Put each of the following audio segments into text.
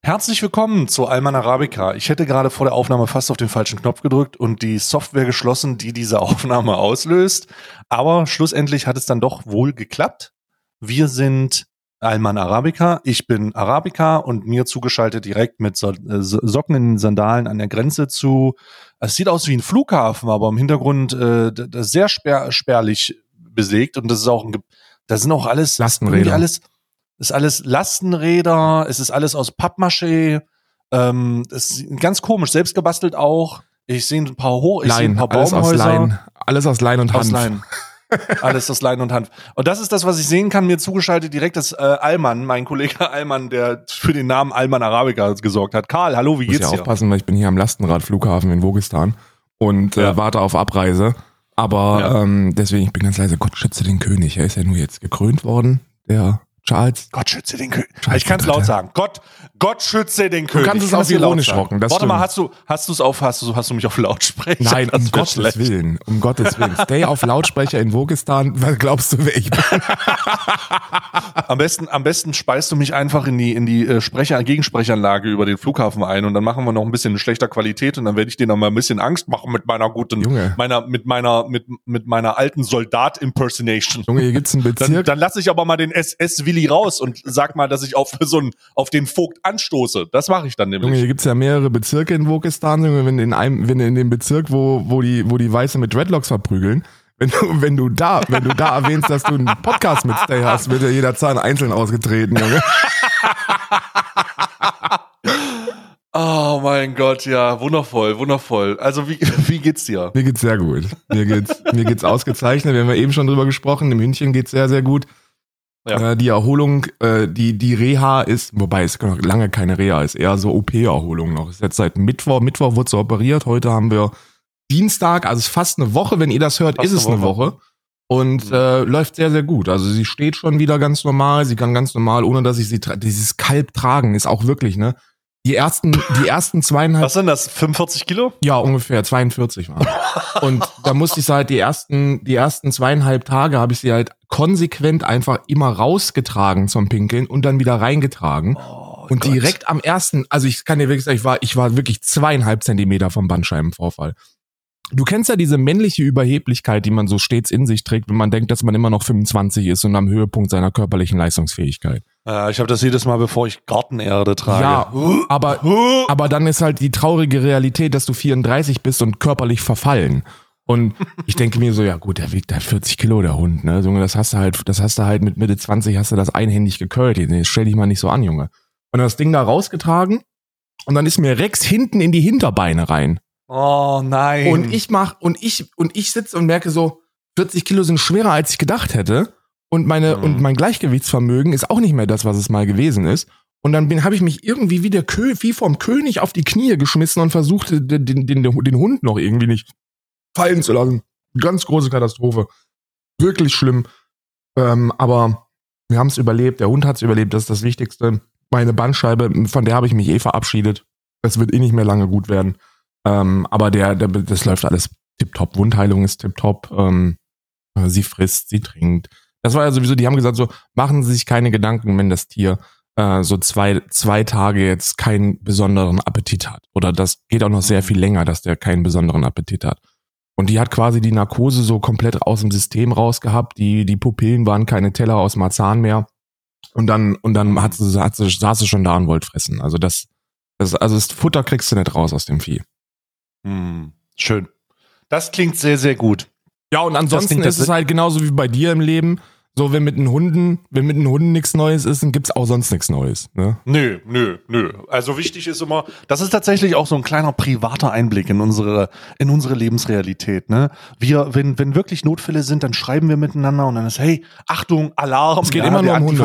Herzlich willkommen zu Alman Arabica. Ich hätte gerade vor der Aufnahme fast auf den falschen Knopf gedrückt und die Software geschlossen, die diese Aufnahme auslöst. Aber schlussendlich hat es dann doch wohl geklappt. Wir sind Alman Arabica. Ich bin Arabica und mir zugeschaltet direkt mit so äh, Socken in den Sandalen an der Grenze zu. Es sieht aus wie ein Flughafen, aber im Hintergrund äh, sehr spär, spärlich belegt und das ist auch ein, da sind auch alles Lastenräder. alles ist alles Lastenräder, es ist alles aus Pappmaché. Ähm, ist ganz komisch, selbst gebastelt auch. Ich sehe ein paar hoch, ich sehe ein paar alles Baumhäuser. Aus Lein, alles aus Lein und Hanf. Aus Lein. alles aus Lein und Hanf. Und das ist das, was ich sehen kann. Mir zugeschaltet direkt das äh, Alman, mein Kollege Alman, der für den Namen Alman Arabica gesorgt hat. Karl, hallo, wie Ich muss geht's ja dir? aufpassen, weil ich bin hier am Lastenradflughafen in Wogistan und Ja. äh, warte auf Abreise. Aber Ja. ähm, deswegen, ich bin ganz leise. Gott schütze den König. Er ist ja nur jetzt gekrönt worden, der Charles. Gott schütze den König. Ich kann es laut sagen. Gott, Gott schütze den König. kannst Ich es auch ironisch rocken, Warte mal, stimmt. hast du, hast du es auf, hast du, hast du mich auf Lautsprecher? Nein, um Gottes schlecht. Willen. Um Gottes Willen. Stay auf Lautsprecher in Wogistan. Was glaubst du, wer ich bin? Am besten, am besten speist du mich einfach in die, in die äh, Sprecher, Gegensprechanlage über den Flughafen ein und dann machen wir noch ein bisschen in schlechter Qualität und dann werde ich dir noch mal ein bisschen Angst machen mit meiner guten, Junge. meiner, mit meiner, mit, mit meiner alten Soldat-Impersonation. Junge, hier gibt's einen Dann, Bezirk. dann lasse ich aber mal den SS-Willi raus und sag mal, dass ich auf so einen, auf den Vogt anstoße. Das mache ich dann Junge, nämlich. hier gibt's ja mehrere Bezirke in Wogistan. Junge, wenn in einem, wenn in dem Bezirk, wo, wo die, wo die Weiße mit Dreadlocks verprügeln, wenn du, wenn du da, wenn du da erwähnst, dass du einen Podcast mit Stay hast, wird ja jeder Zahn einzeln ausgetreten, Junge. Oh mein Gott, ja, wundervoll, wundervoll. Also wie, wie geht's dir? Mir geht's sehr gut. Mir geht's, mir geht's ausgezeichnet. Wir haben ja eben schon drüber gesprochen. Im Hündchen geht's sehr, sehr gut. Ja. Äh, die Erholung, äh, die, die Reha ist, wobei es noch lange keine Reha ist, eher so OP-Erholung noch. Ist jetzt seit Mittwoch, Mittwoch wurde sie operiert. Heute haben wir Dienstag, also es ist fast eine Woche. Wenn ihr das hört, Fast ist es eine eine Woche. Woche. Und Mhm. äh, läuft sehr, sehr gut. Also sie steht schon wieder ganz normal. Sie kann ganz normal, ohne dass ich sie tra dieses Kalb tragen, ist auch wirklich, ne? Die ersten, die ersten zweieinhalb Was sind das? 45 Kilo? ja, ungefähr 42 waren. Und da musste ich sie halt die ersten, die ersten zweieinhalb Tage habe ich sie halt konsequent einfach immer rausgetragen zum Pinkeln und dann wieder reingetragen. Oh und Gott. direkt am ersten, also ich kann dir wirklich sagen, ich war, ich war wirklich zweieinhalb Zentimeter vom Bandscheibenvorfall. Du kennst ja diese männliche Überheblichkeit, die man so stets in sich trägt, wenn man denkt, dass man immer noch 25 ist und am Höhepunkt seiner körperlichen Leistungsfähigkeit. Äh, ich habe das jedes Mal, bevor ich Gartenerde trage. Ja, aber aber dann ist halt die traurige Realität, dass du 34 bist und körperlich verfallen. Und ich denke mir so, ja gut, der wiegt halt 40 Kilo, der Hund, ne? Junge, das hast du halt, das hast du halt mit Mitte 20 hast du das einhändig gekölt. Nee, stell dich mal nicht so an, Junge. Und das Ding da rausgetragen und dann ist mir Rex hinten in die Hinterbeine rein. Oh nein. Und ich mach, und ich, und ich sitze und merke so, 40 Kilo sind schwerer, als ich gedacht hätte. Und meine, Mhm. und mein Gleichgewichtsvermögen ist auch nicht mehr das, was es mal gewesen ist. Und dann bin, habe ich mich irgendwie wie der Kö wie vom König auf die Knie geschmissen und versuchte, den, den, den, den Hund noch irgendwie nicht fallen zu lassen. Ganz große Katastrophe. Wirklich schlimm. Ähm, aber wir haben es überlebt. Der Hund hat es überlebt. Das ist das Wichtigste. Meine Bandscheibe, von der habe ich mich eh verabschiedet. Das wird eh nicht mehr lange gut werden. Ähm, aber der, der, das läuft alles tipptopp. Wundheilung ist tipptopp. Ähm, sie frisst, sie trinkt. Das war ja sowieso, die haben gesagt so, machen Sie sich keine Gedanken, wenn das Tier äh, so zwei, zwei Tage jetzt keinen besonderen Appetit hat. Oder das geht auch noch sehr viel länger, dass der keinen besonderen Appetit hat. Und die hat quasi die Narkose so komplett aus dem System rausgehabt. Die, die Pupillen waren keine Teller aus Marzahn mehr. Und dann, und dann hat sie, hat sie, saß sie schon da und wollte fressen. Also das, das, also das Futter kriegst du nicht raus aus dem Vieh. Hm, schön. Das klingt sehr, sehr gut. Ja, und ansonsten ist es halt genauso wie bei dir im Leben. So, wenn mit den Hunden, wenn mit den Hunden nichts Neues ist, dann gibt's auch sonst nichts Neues. Ne? Nö, nö, nö. Also wichtig ist immer, das ist tatsächlich auch so ein kleiner privater Einblick in unsere, in unsere Lebensrealität. Ne? Wir, wenn, wenn wirklich Notfälle sind, dann schreiben wir miteinander und dann ist, hey, Achtung, Alarm. Es geht immer der nur um Hunde.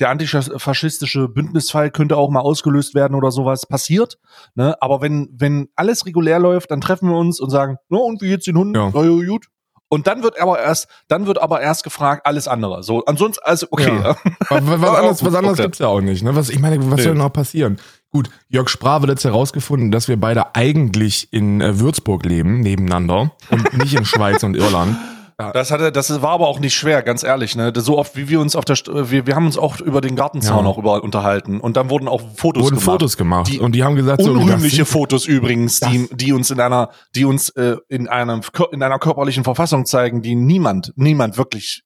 Der antifaschistische Bündnisfall könnte auch mal ausgelöst werden oder sowas passiert. Ne? Aber wenn, wenn alles regulär läuft, dann treffen wir uns und sagen, no, und wie geht's den Hunden? Ja. Ja. gut. Und dann wird aber erst, dann wird aber erst gefragt, alles andere. So, ansonsten, also, okay. Ja. Was, anderes, was anderes Okay. gibt's ja auch nicht. Ne? Was, ich meine, was Nee. soll noch passieren? Gut, Jörg Sprah wird jetzt herausgefunden, dass wir beide eigentlich in äh, Würzburg leben, nebeneinander und nicht in Schweiz und Irland. Ja. Das hatte, das war aber auch nicht schwer, ganz ehrlich, ne? So oft, wie wir uns auf der, St wir, wir haben uns auch über den Gartenzaun Ja. auch über unterhalten und dann wurden auch Fotos wurden gemacht. Fotos gemacht Die und die haben gesagt, so, Unrühmliche sind- Fotos übrigens, die, die uns in einer, die uns äh, in einem in einer körperlichen Verfassung zeigen, die niemand, niemand wirklich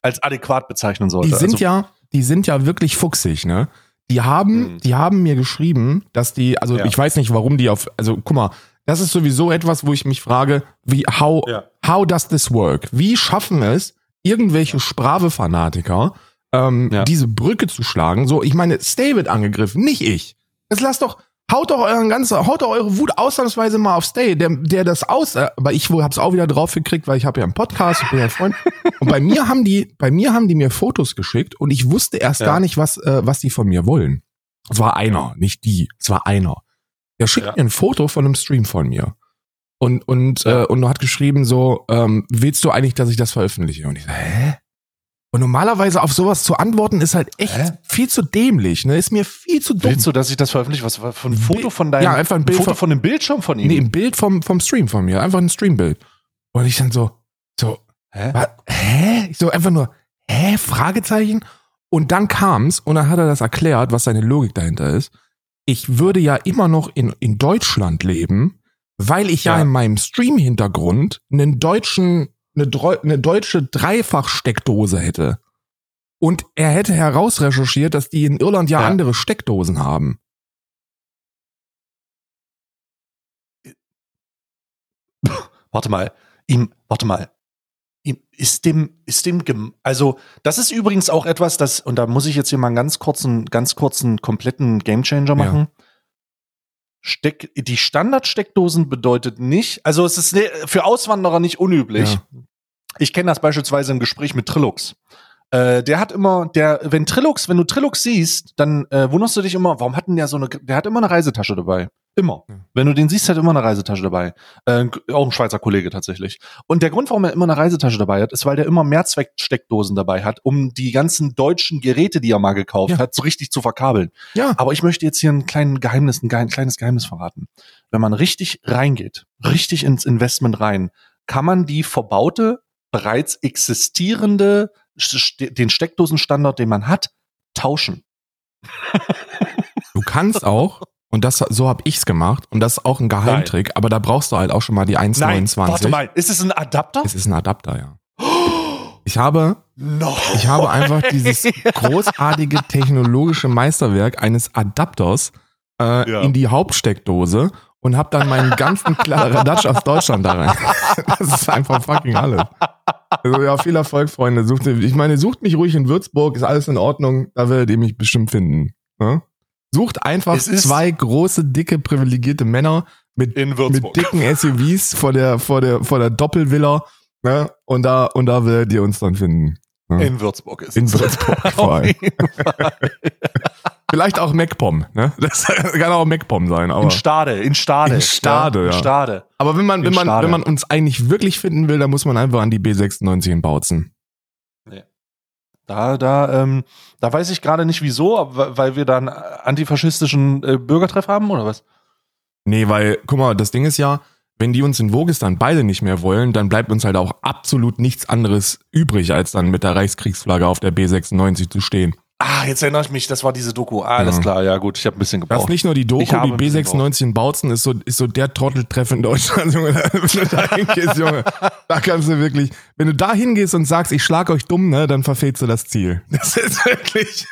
als adäquat bezeichnen sollte. Die sind also, ja, die sind ja wirklich fuchsig, ne? Die haben, Mhm. die haben mir geschrieben, dass die, also Ja. ich weiß nicht, warum die auf, also guck mal, das ist sowieso etwas, wo ich mich frage, wie, how, Ja. how does this work? Wie schaffen es irgendwelche Sprave-Fanatiker, ähm, Ja. diese Brücke zu schlagen? So, ich meine, Stay wird angegriffen, nicht ich. Das lasst doch, haut doch euren ganzen, haut doch eure Wut ausnahmsweise mal auf Stay, der, der das aus, äh, aber ich hab's auch wieder drauf gekriegt, weil ich habe ja einen Podcast, ich bin ja ein Freund. Und bei mir haben die, bei mir haben die mir Fotos geschickt und ich wusste erst Ja. gar nicht, was, äh, was die von mir wollen. Es war einer, nicht die, es war einer. Der schickt Ja. mir ein Foto von einem Stream von mir. Und, und, Ja. äh, und hat geschrieben so, ähm, willst du eigentlich, dass ich das veröffentliche? Und ich so, hä? Und normalerweise auf sowas zu antworten ist halt echt Hä? viel zu dämlich, ne? Ist mir viel zu dumm. Willst du, dass ich das veröffentliche? Was war für ein Foto von deinem, Ja, einfach ein Bild Foto von- von dem Bildschirm von ihm? Nee, ein Bild vom, vom Stream von mir, einfach ein Streambild. Und ich dann so, so, Hä? hä? Ich so einfach nur, hä? Fragezeichen? Und dann kam's und dann hat er das erklärt, was seine Logik dahinter ist. Ich würde ja immer noch in, in Deutschland leben, weil ich ja, Ja. in meinem Stream-Hintergrund einen deutschen, eine, eine deutsche Dreifach-Steckdose hätte. Und er hätte herausrecherchiert, dass die in Irland ja, Ja. andere Steckdosen haben. Warte mal, ihm, warte mal. Ist dem, ist dem, also, das ist übrigens auch etwas, das, und da muss ich jetzt hier mal einen ganz kurzen, ganz kurzen, kompletten Gamechanger machen. Steck, die Standardsteckdosen bedeutet nicht, also es ist ne- für Auswanderer nicht unüblich. Ich kenne das beispielsweise im Gespräch mit Trilux. Äh, der hat immer, der, wenn Trilux, wenn du Trilux siehst, dann äh, wunderst du dich immer, warum hat denn der so eine, der hat immer eine Reisetasche dabei. Immer. Ja. Wenn du den siehst, hat er immer eine Reisetasche dabei. Äh, auch ein Schweizer Kollege tatsächlich. Und der Grund, warum er immer eine Reisetasche dabei hat, ist, weil der immer Mehrzwecksteckdosen dabei hat, um die ganzen deutschen Geräte, die er mal gekauft Ja. hat, so richtig zu verkabeln. Ja. Aber ich möchte jetzt hier ein kleines Geheimnis, ein, kleines Geheimnis verraten. Wenn man richtig reingeht, richtig ins Investment rein, kann man die verbaute, bereits existierende, den Steckdosenstandard, den man hat, tauschen. Du kannst auch, und das so habe ich's gemacht, und das ist auch ein Geheimtrick, aber da brauchst du halt auch schon mal die 1,29. warte mal, ist es ein Adapter? Es ist ein Adapter, ja. Ich habe, No. ich habe einfach dieses großartige technologische Meisterwerk eines Adapters äh, Ja. in die Hauptsteckdose und habe dann meinen ganzen Kladderadatsch aus Deutschland da rein. Das ist einfach fucking alles. Also ja, viel Erfolg, Freunde. Sucht, ich meine, sucht mich ruhig in Würzburg, ist alles in Ordnung, da werdet ihr mich bestimmt finden. Ne? Sucht einfach zwei große, dicke, privilegierte Männer mit, mit dicken SUVs vor der, vor der, vor der Doppelvilla. Ne? Und da, und da werdet ihr uns dann finden. Ne? In Würzburg ist In. Würzburg vor allem. Vielleicht auch MacPom, ne? Das kann auch MacPom sein, aber. In Stade, in Stade. In Stade, ja. ja. In Stade. Aber wenn man, wenn man, Stade. wenn man uns eigentlich wirklich finden will, dann muss man einfach an die B96 in Bautzen. Da, da, ähm, da weiß ich gerade nicht wieso, weil wir da einen antifaschistischen äh, Bürgertreff haben oder was? Nee, weil, guck mal, das Ding ist ja, wenn die uns in Wogistan beide nicht mehr wollen, dann bleibt uns halt auch absolut nichts anderes übrig, als dann mit der Reichskriegsflagge auf der B96 zu stehen. Ah, jetzt erinnere ich mich, das war diese Doku. Ah, alles Ja. klar, ja gut, ich habe ein bisschen Das gebraucht. ist nicht nur die Doku, die ein bisschen B96 in Bautzen ist so, ist so der Trotteltreff in Deutschland, Junge. Wenn du da hingehst, Junge, da kannst du wirklich, wenn du da hingehst und sagst, ich schlag euch dumm, ne, dann verfehlst du das Ziel. Das ist wirklich,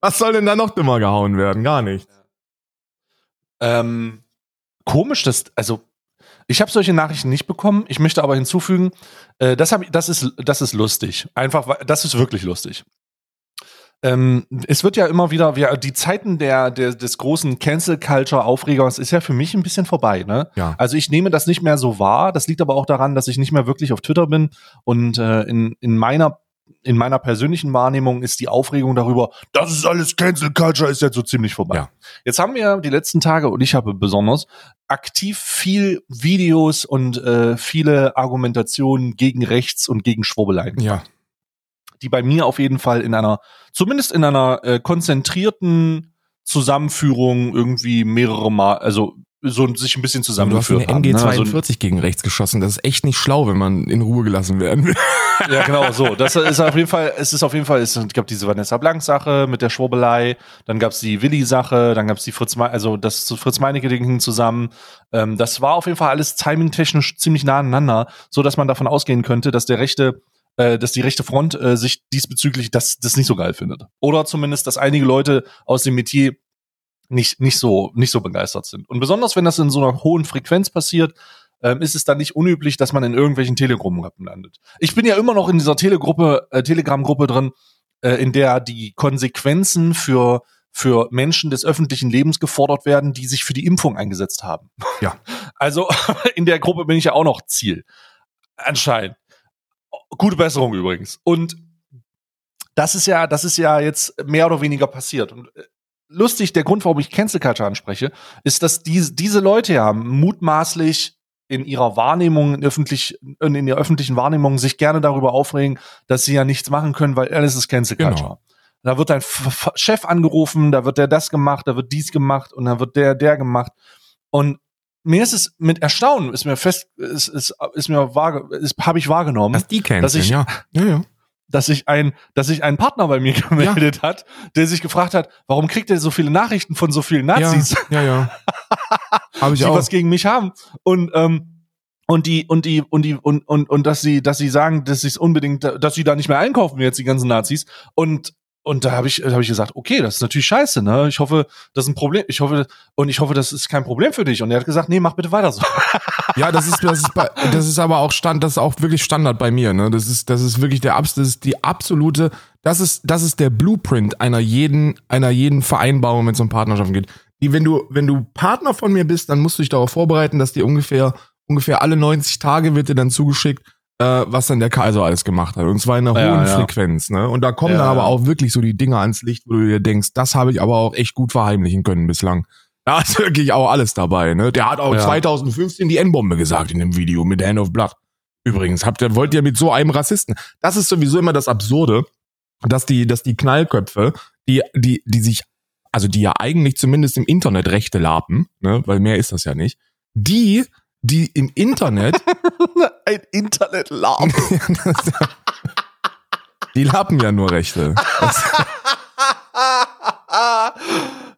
was soll denn da noch dümmer gehauen werden? Gar nicht. Ähm, komisch, dass, also ich habe solche Nachrichten nicht bekommen. Ich möchte aber hinzufügen, äh, das, hab, ich- das, ist, das ist lustig. Einfach, das ist wirklich lustig. Ähm, es wird ja immer wieder, wir, die Zeiten der, der, des großen Cancel-Culture-Aufregers ist ja für mich ein bisschen vorbei. Ne? Ja. Also ich nehme das nicht mehr so wahr. Das liegt aber auch daran, dass ich nicht mehr wirklich auf Twitter bin und äh, in, in meiner in meiner persönlichen Wahrnehmung ist die Aufregung darüber, das ist alles Cancel Culture, ist jetzt so ziemlich vorbei. Ja. Jetzt haben wir die letzten Tage und ich habe besonders aktiv viel Videos und äh, viele Argumentationen gegen Rechts und gegen Schwurbeleien, Ja. Die bei mir auf jeden Fall in einer, zumindest in einer äh, konzentrierten Zusammenführung irgendwie mehrere Mal, also so sich ein bisschen Du hast eine zusammengeführt haben. ne? Also, MG42 gegen rechts geschossen. Das ist echt nicht schlau, wenn man in Ruhe gelassen werden will. ja, genau, so. Das ist auf jeden Fall, es ist auf jeden Fall, es gab diese Vanessa Blank-Sache mit der Schwurbelei, dann gab's die Willi-Sache, dann gab's die Fritz, Me also das Fritz Meinecke-Ding hing zusammen. Ähm, das war auf jeden Fall alles timingtechnisch ziemlich nah aneinander, so dass man davon ausgehen könnte, dass der rechte äh, dass die rechte Front äh, sich diesbezüglich das, das nicht so geil findet. Oder zumindest, dass einige Leute aus dem Metier nicht, nicht so, nicht so begeistert sind. Und besonders wenn das in so einer hohen Frequenz passiert, ähm, ist es dann nicht unüblich, dass man in irgendwelchen Telegram-Gruppen landet. Ich bin ja immer noch in dieser Telegruppe, äh, Telegram-Gruppe drin, äh, in der die Konsequenzen für für Menschen des öffentlichen Lebens gefordert werden, die sich für die Impfung eingesetzt haben. Ja. Also in der Gruppe bin ich ja auch noch Ziel. Anscheinend. Gute Besserung übrigens. Und das ist ja, das ist ja jetzt mehr oder weniger passiert. Und äh, lustig, der Grund, warum ich Cancel Culture anspreche, ist, dass diese, diese Leute ja mutmaßlich in ihrer Wahrnehmung, in, öffentlich, in der öffentlichen Wahrnehmung sich gerne darüber aufregen, dass sie ja nichts machen können, weil alles ist Cancel Genau. Culture. Da wird ein Chef angerufen, da wird der das gemacht, da wird dies gemacht und dann wird der der gemacht. Und mir ist es mit Erstaunen, ist mir fest, ist, ist, ist mir wahr, ist, habe ich wahrgenommen, Dass die canceln, Dass ich- ja. Ja, ja. dass sich ein, dass sich ein Partner bei mir gemeldet hat, der sich gefragt hat, warum kriegt er so viele Nachrichten von so vielen Nazis, Ja, ja, ja. Habe ich die auch. was gegen mich haben und ähm, und die und die und die und und und dass sie dass sie sagen, dass sie es unbedingt, dass sie da nicht mehr einkaufen jetzt die ganzen Nazis und und da habe ich da habe ich gesagt, okay, das ist natürlich scheiße, ne? Ich hoffe, das ist ein Problem. Ich hoffe und ich hoffe, das ist kein Problem für dich. Und er hat gesagt, nee, mach bitte weiter so. Ja, das ist, das ist, bei, das ist aber auch Stand, das ist auch wirklich Standard bei mir, ne? Das ist, das ist wirklich der, das ist die absolute, das ist, das ist der Blueprint einer jeden, einer jeden Vereinbarung, wenn es um Partnerschaften geht. Die, wenn du, wenn du Partner von mir bist, dann musst du dich darauf vorbereiten, dass dir ungefähr, ungefähr alle 90 Tage wird dir dann zugeschickt, äh, was dann der Kaiser alles gemacht hat. Und zwar in einer Ja, hohen ja. Frequenz, ne? Und da kommen Ja, dann aber auch wirklich so die Dinge ans Licht, wo du dir denkst, das habe ich aber auch echt gut verheimlichen können bislang. Da ist wirklich auch alles dabei, ne? Der hat auch Ja. 2015 die N-Bombe gesagt in dem Video mit Hand of Blood. Übrigens, habt ihr, wollt ihr mit so einem Rassisten? Das ist sowieso immer das Absurde, dass die, dass die Knallköpfe, die, die, die sich, also die ja eigentlich zumindest im Internet Rechte lapen, ne? Weil mehr ist das ja nicht. Die, die im Internet, ein Internet-Lab. die lapen ja nur Rechte. Das,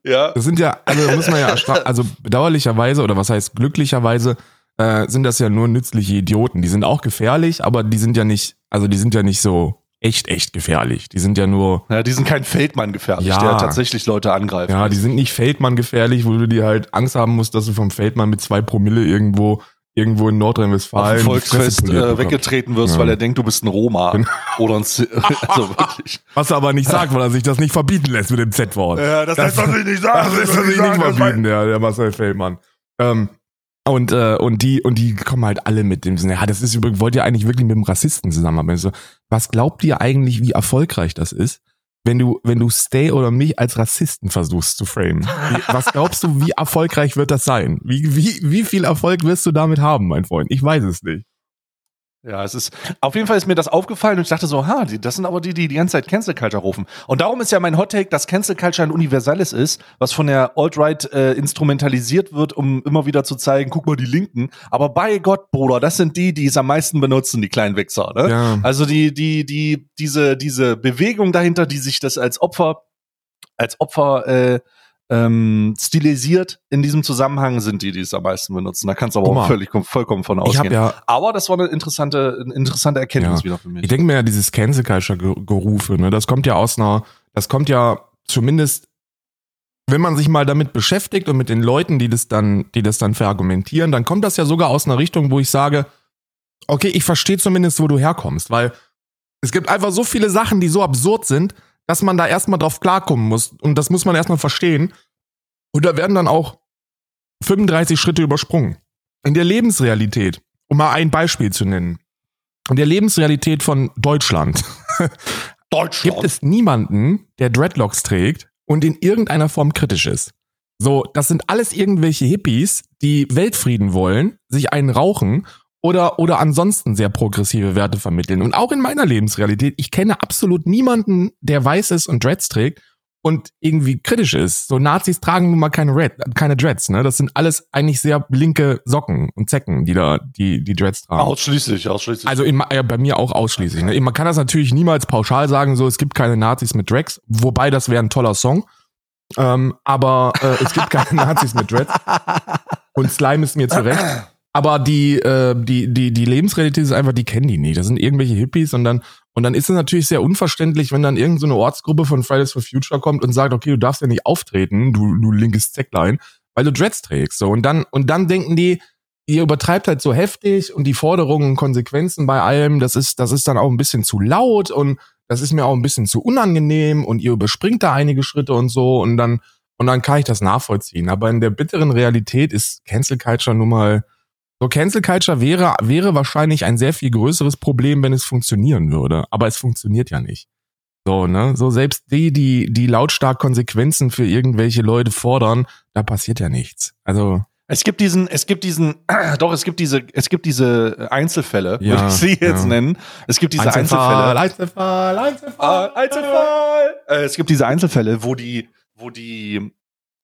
ja. Das sind ja, also muss man ja, also bedauerlicherweise oder was heißt glücklicherweise äh, sind das ja nur nützliche Idioten. Die sind auch gefährlich, aber die sind ja nicht, also die sind ja nicht so echt, echt gefährlich. Die sind ja nur, Ja, die sind kein Feldmann gefährlich, Ja. der tatsächlich Leute angreift. ja, die sind nicht Feldmann gefährlich, wo du dir halt Angst haben musst, dass du vom Feldmann mit zwei Promille irgendwo, irgendwo in Nordrhein-Westfalen Volksfest äh, weggetreten wirst, Ja. weil er denkt, du bist ein Roma. Genau. Oder ein Z also wirklich. Was er aber nicht sagt, weil er sich das nicht verbieten lässt mit dem Z-Wort. Ja, das, Das- heißt, was ich nicht Das ist das nicht verbieten, der, der Marcel Feldmann. Ähm, und, äh, und die, und die kommen halt alle mit dem Sinne, ja, das ist übrigens, wollt ihr eigentlich wirklich mit dem Rassisten zusammenarbeiten? So, was glaubt ihr eigentlich, wie erfolgreich das ist, wenn du, wenn du Stay oder mich als Rassisten versuchst zu framen? Wie, was glaubst du, wie erfolgreich wird das sein? Wie, wie, wie viel Erfolg wirst du damit haben, mein Freund? Ich weiß es nicht. Ja, es ist, auf jeden Fall ist mir das aufgefallen und ich dachte so, ha, die, das sind aber die, die die ganze Zeit Cancel Culture rufen. Und darum ist ja mein Hot Take, dass Cancel Culture ein universelles ist, was von der Alt-Right äh, instrumentalisiert wird, um immer wieder zu zeigen, guck mal, die Linken. Aber bei Gott, Bruder, das sind die, die es am meisten benutzen, die kleinen Wichser, ne? Ja. Also die, die, die, diese, diese Bewegung dahinter, die sich das als Opfer, als Opfer äh, ähm, stilisiert in diesem Zusammenhang, sind die, die es am meisten benutzen. Da kannst du aber Guck auch völlig, vollkommen von ausgehen. ja, Aber das war eine interessante, eine interessante Erkenntnis Ja. wieder für mich. Ich denke mir ja, dieses Cancel Culture Ge- Gerufe, ne, das kommt ja aus einer, das kommt ja zumindest, wenn man sich mal damit beschäftigt und mit den Leuten, die das dann, die das dann verargumentieren, dann kommt das ja sogar aus einer Richtung, wo ich sage, okay, ich verstehe zumindest, wo du herkommst, weil es gibt einfach so viele Sachen, die so absurd sind, dass man da erstmal drauf klarkommen muss und das muss man erstmal verstehen. Und da werden dann auch 35 Schritte übersprungen. In der Lebensrealität, um mal ein Beispiel zu nennen, in der Lebensrealität von Deutschland Deutschland. gibt es niemanden, der Dreadlocks trägt und in irgendeiner Form kritisch ist. So, das sind alles irgendwelche Hippies, die Weltfrieden wollen, sich einen rauchen oder, oder ansonsten sehr progressive Werte vermitteln. Und auch in meiner Lebensrealität, ich kenne absolut niemanden, der weiß ist und Dreads trägt und irgendwie kritisch ist. So Nazis tragen nun mal keine Red, keine Dreads, ne? Das sind alles eigentlich sehr linke Socken und Zecken, die da die die Dreads tragen. Ausschließlich, ausschließlich. Also in, ja, bei mir auch ausschließlich. Ne? Man kann das natürlich niemals pauschal sagen, so es gibt keine Nazis mit Dreads, wobei das wäre ein toller Song. Ähm, aber äh, es gibt keine Nazis mit Dreads. Und Slime ist mir zurecht. Aber die, äh, die, die, die Lebensrealität ist einfach, die kennen die nicht. Das sind irgendwelche Hippies und dann, und dann ist es natürlich sehr unverständlich, wenn dann irgendeine so Ortsgruppe von Fridays for Future kommt und sagt, okay, du darfst ja nicht auftreten, du, du linkes Zecklein, weil du Dreads trägst. So. Und dann, und dann denken die, ihr übertreibt halt so heftig und die Forderungen und Konsequenzen bei allem, das ist, das ist dann auch ein bisschen zu laut und das ist mir auch ein bisschen zu unangenehm und ihr überspringt da einige Schritte und so und dann, und dann kann ich das nachvollziehen. Aber in der bitteren Realität ist Cancel Culture nun mal, so Cancel Culture wäre, wäre wahrscheinlich ein sehr viel größeres Problem, wenn es funktionieren würde. Aber es funktioniert ja nicht. So, ne? So selbst die, die, die lautstark Konsequenzen für irgendwelche Leute fordern, da passiert ja nichts. Also. Es gibt diesen, es gibt diesen, doch, es gibt diese, es gibt diese Einzelfälle, Ja, würde ich sie jetzt ja. nennen. Es gibt diese Einzelfall, Einzelfälle. Einzelfall, Einzelfall, Ah, Einzelfall. Äh, es gibt diese Einzelfälle, wo die, wo die,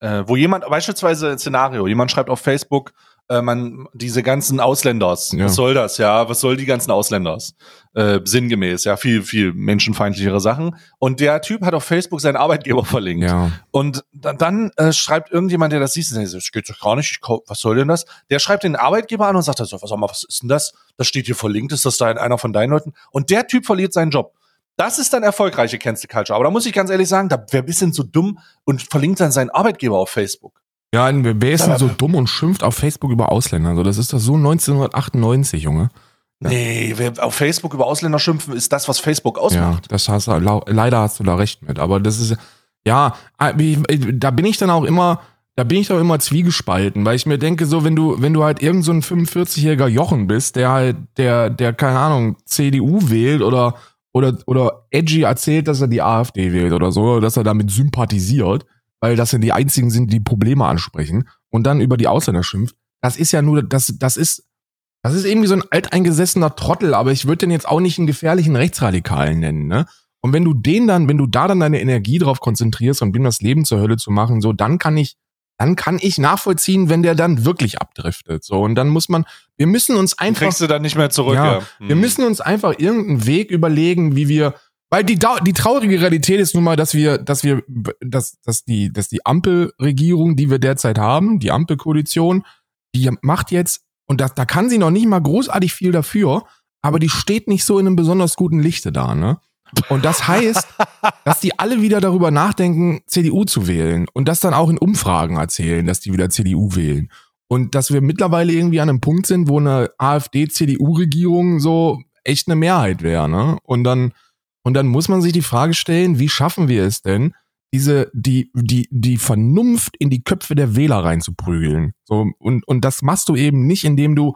äh, wo jemand, beispielsweise ein Szenario, jemand schreibt auf Facebook, äh, man, diese ganzen Ausländers, Ja. was soll das, ja, was soll die ganzen Ausländers? Äh, sinngemäß, ja, viel, viel menschenfeindlichere Sachen. Und der Typ hat auf Facebook seinen Arbeitgeber verlinkt. Ja. Und dann, dann äh, schreibt irgendjemand, der das sieht, das geht doch gar nicht, ich was soll denn das? Der schreibt den Arbeitgeber an und sagt, so, was, sag mal, was ist denn das? Das steht hier verlinkt, ist das da einer von deinen Leuten? Und der Typ verliert seinen Job. Das ist dann erfolgreiche Cancel Culture. Aber da muss ich ganz ehrlich sagen, da wer ein bisschen zu dumm und verlinkt dann seinen Arbeitgeber auf Facebook. Ja, wer ist denn so dumm und schimpft auf Facebook über Ausländer? Also das ist doch so 1998, Junge. Ja. Nee, wer auf Facebook über Ausländer schimpfen, ist das, was Facebook ausmacht. Ja, das hast du, leider hast du da recht mit. Aber das ist, ja, äh, ich- da bin ich dann auch immer, da bin ich doch immer zwiegespalten, weil ich mir denke, so, wenn du, wenn du halt irgend so ein 45-jähriger Jochen bist, der halt, der, der, keine Ahnung, CDU wählt oder, oder, oder Edgy erzählt, dass er die AfD wählt oder so, dass er damit sympathisiert, weil das ja die einzigen sind, die Probleme ansprechen und dann über die Ausländer schimpft, das ist ja nur, das, das ist, das ist irgendwie so ein alteingesessener Trottel, aber ich würde den jetzt auch nicht einen gefährlichen Rechtsradikalen nennen, ne? Und wenn du den dann, wenn du da dann deine Energie drauf konzentrierst und ihm das Leben zur Hölle zu machen, so, dann kann ich, dann kann ich nachvollziehen, wenn der dann wirklich abdriftet, so. Und dann muss man, wir müssen uns einfach, kriegst du dann nicht mehr zurück. Ja, Ja, wir Hm. müssen uns einfach irgendeinen Weg überlegen, wie wir, weil die, die traurige Realität ist nun mal, dass wir, dass wir, dass, dass die, dass die Ampelregierung, die wir derzeit haben, die Ampelkoalition, die macht jetzt, und da, da kann sie noch nicht mal großartig viel dafür, aber die steht nicht so in einem besonders guten Lichte da, ne? Und das heißt, dass die alle wieder darüber nachdenken, CDU zu wählen und das dann auch in Umfragen erzählen, dass die wieder CDU wählen. Und dass wir mittlerweile irgendwie an einem Punkt sind, wo eine AfD-CDU-Regierung so echt eine Mehrheit wäre, ne? Und dann, und dann muss man sich die Frage stellen, wie schaffen wir es denn, diese, die, die, die Vernunft in die Köpfe der Wähler reinzuprügeln. So, und, und das machst du eben nicht, indem du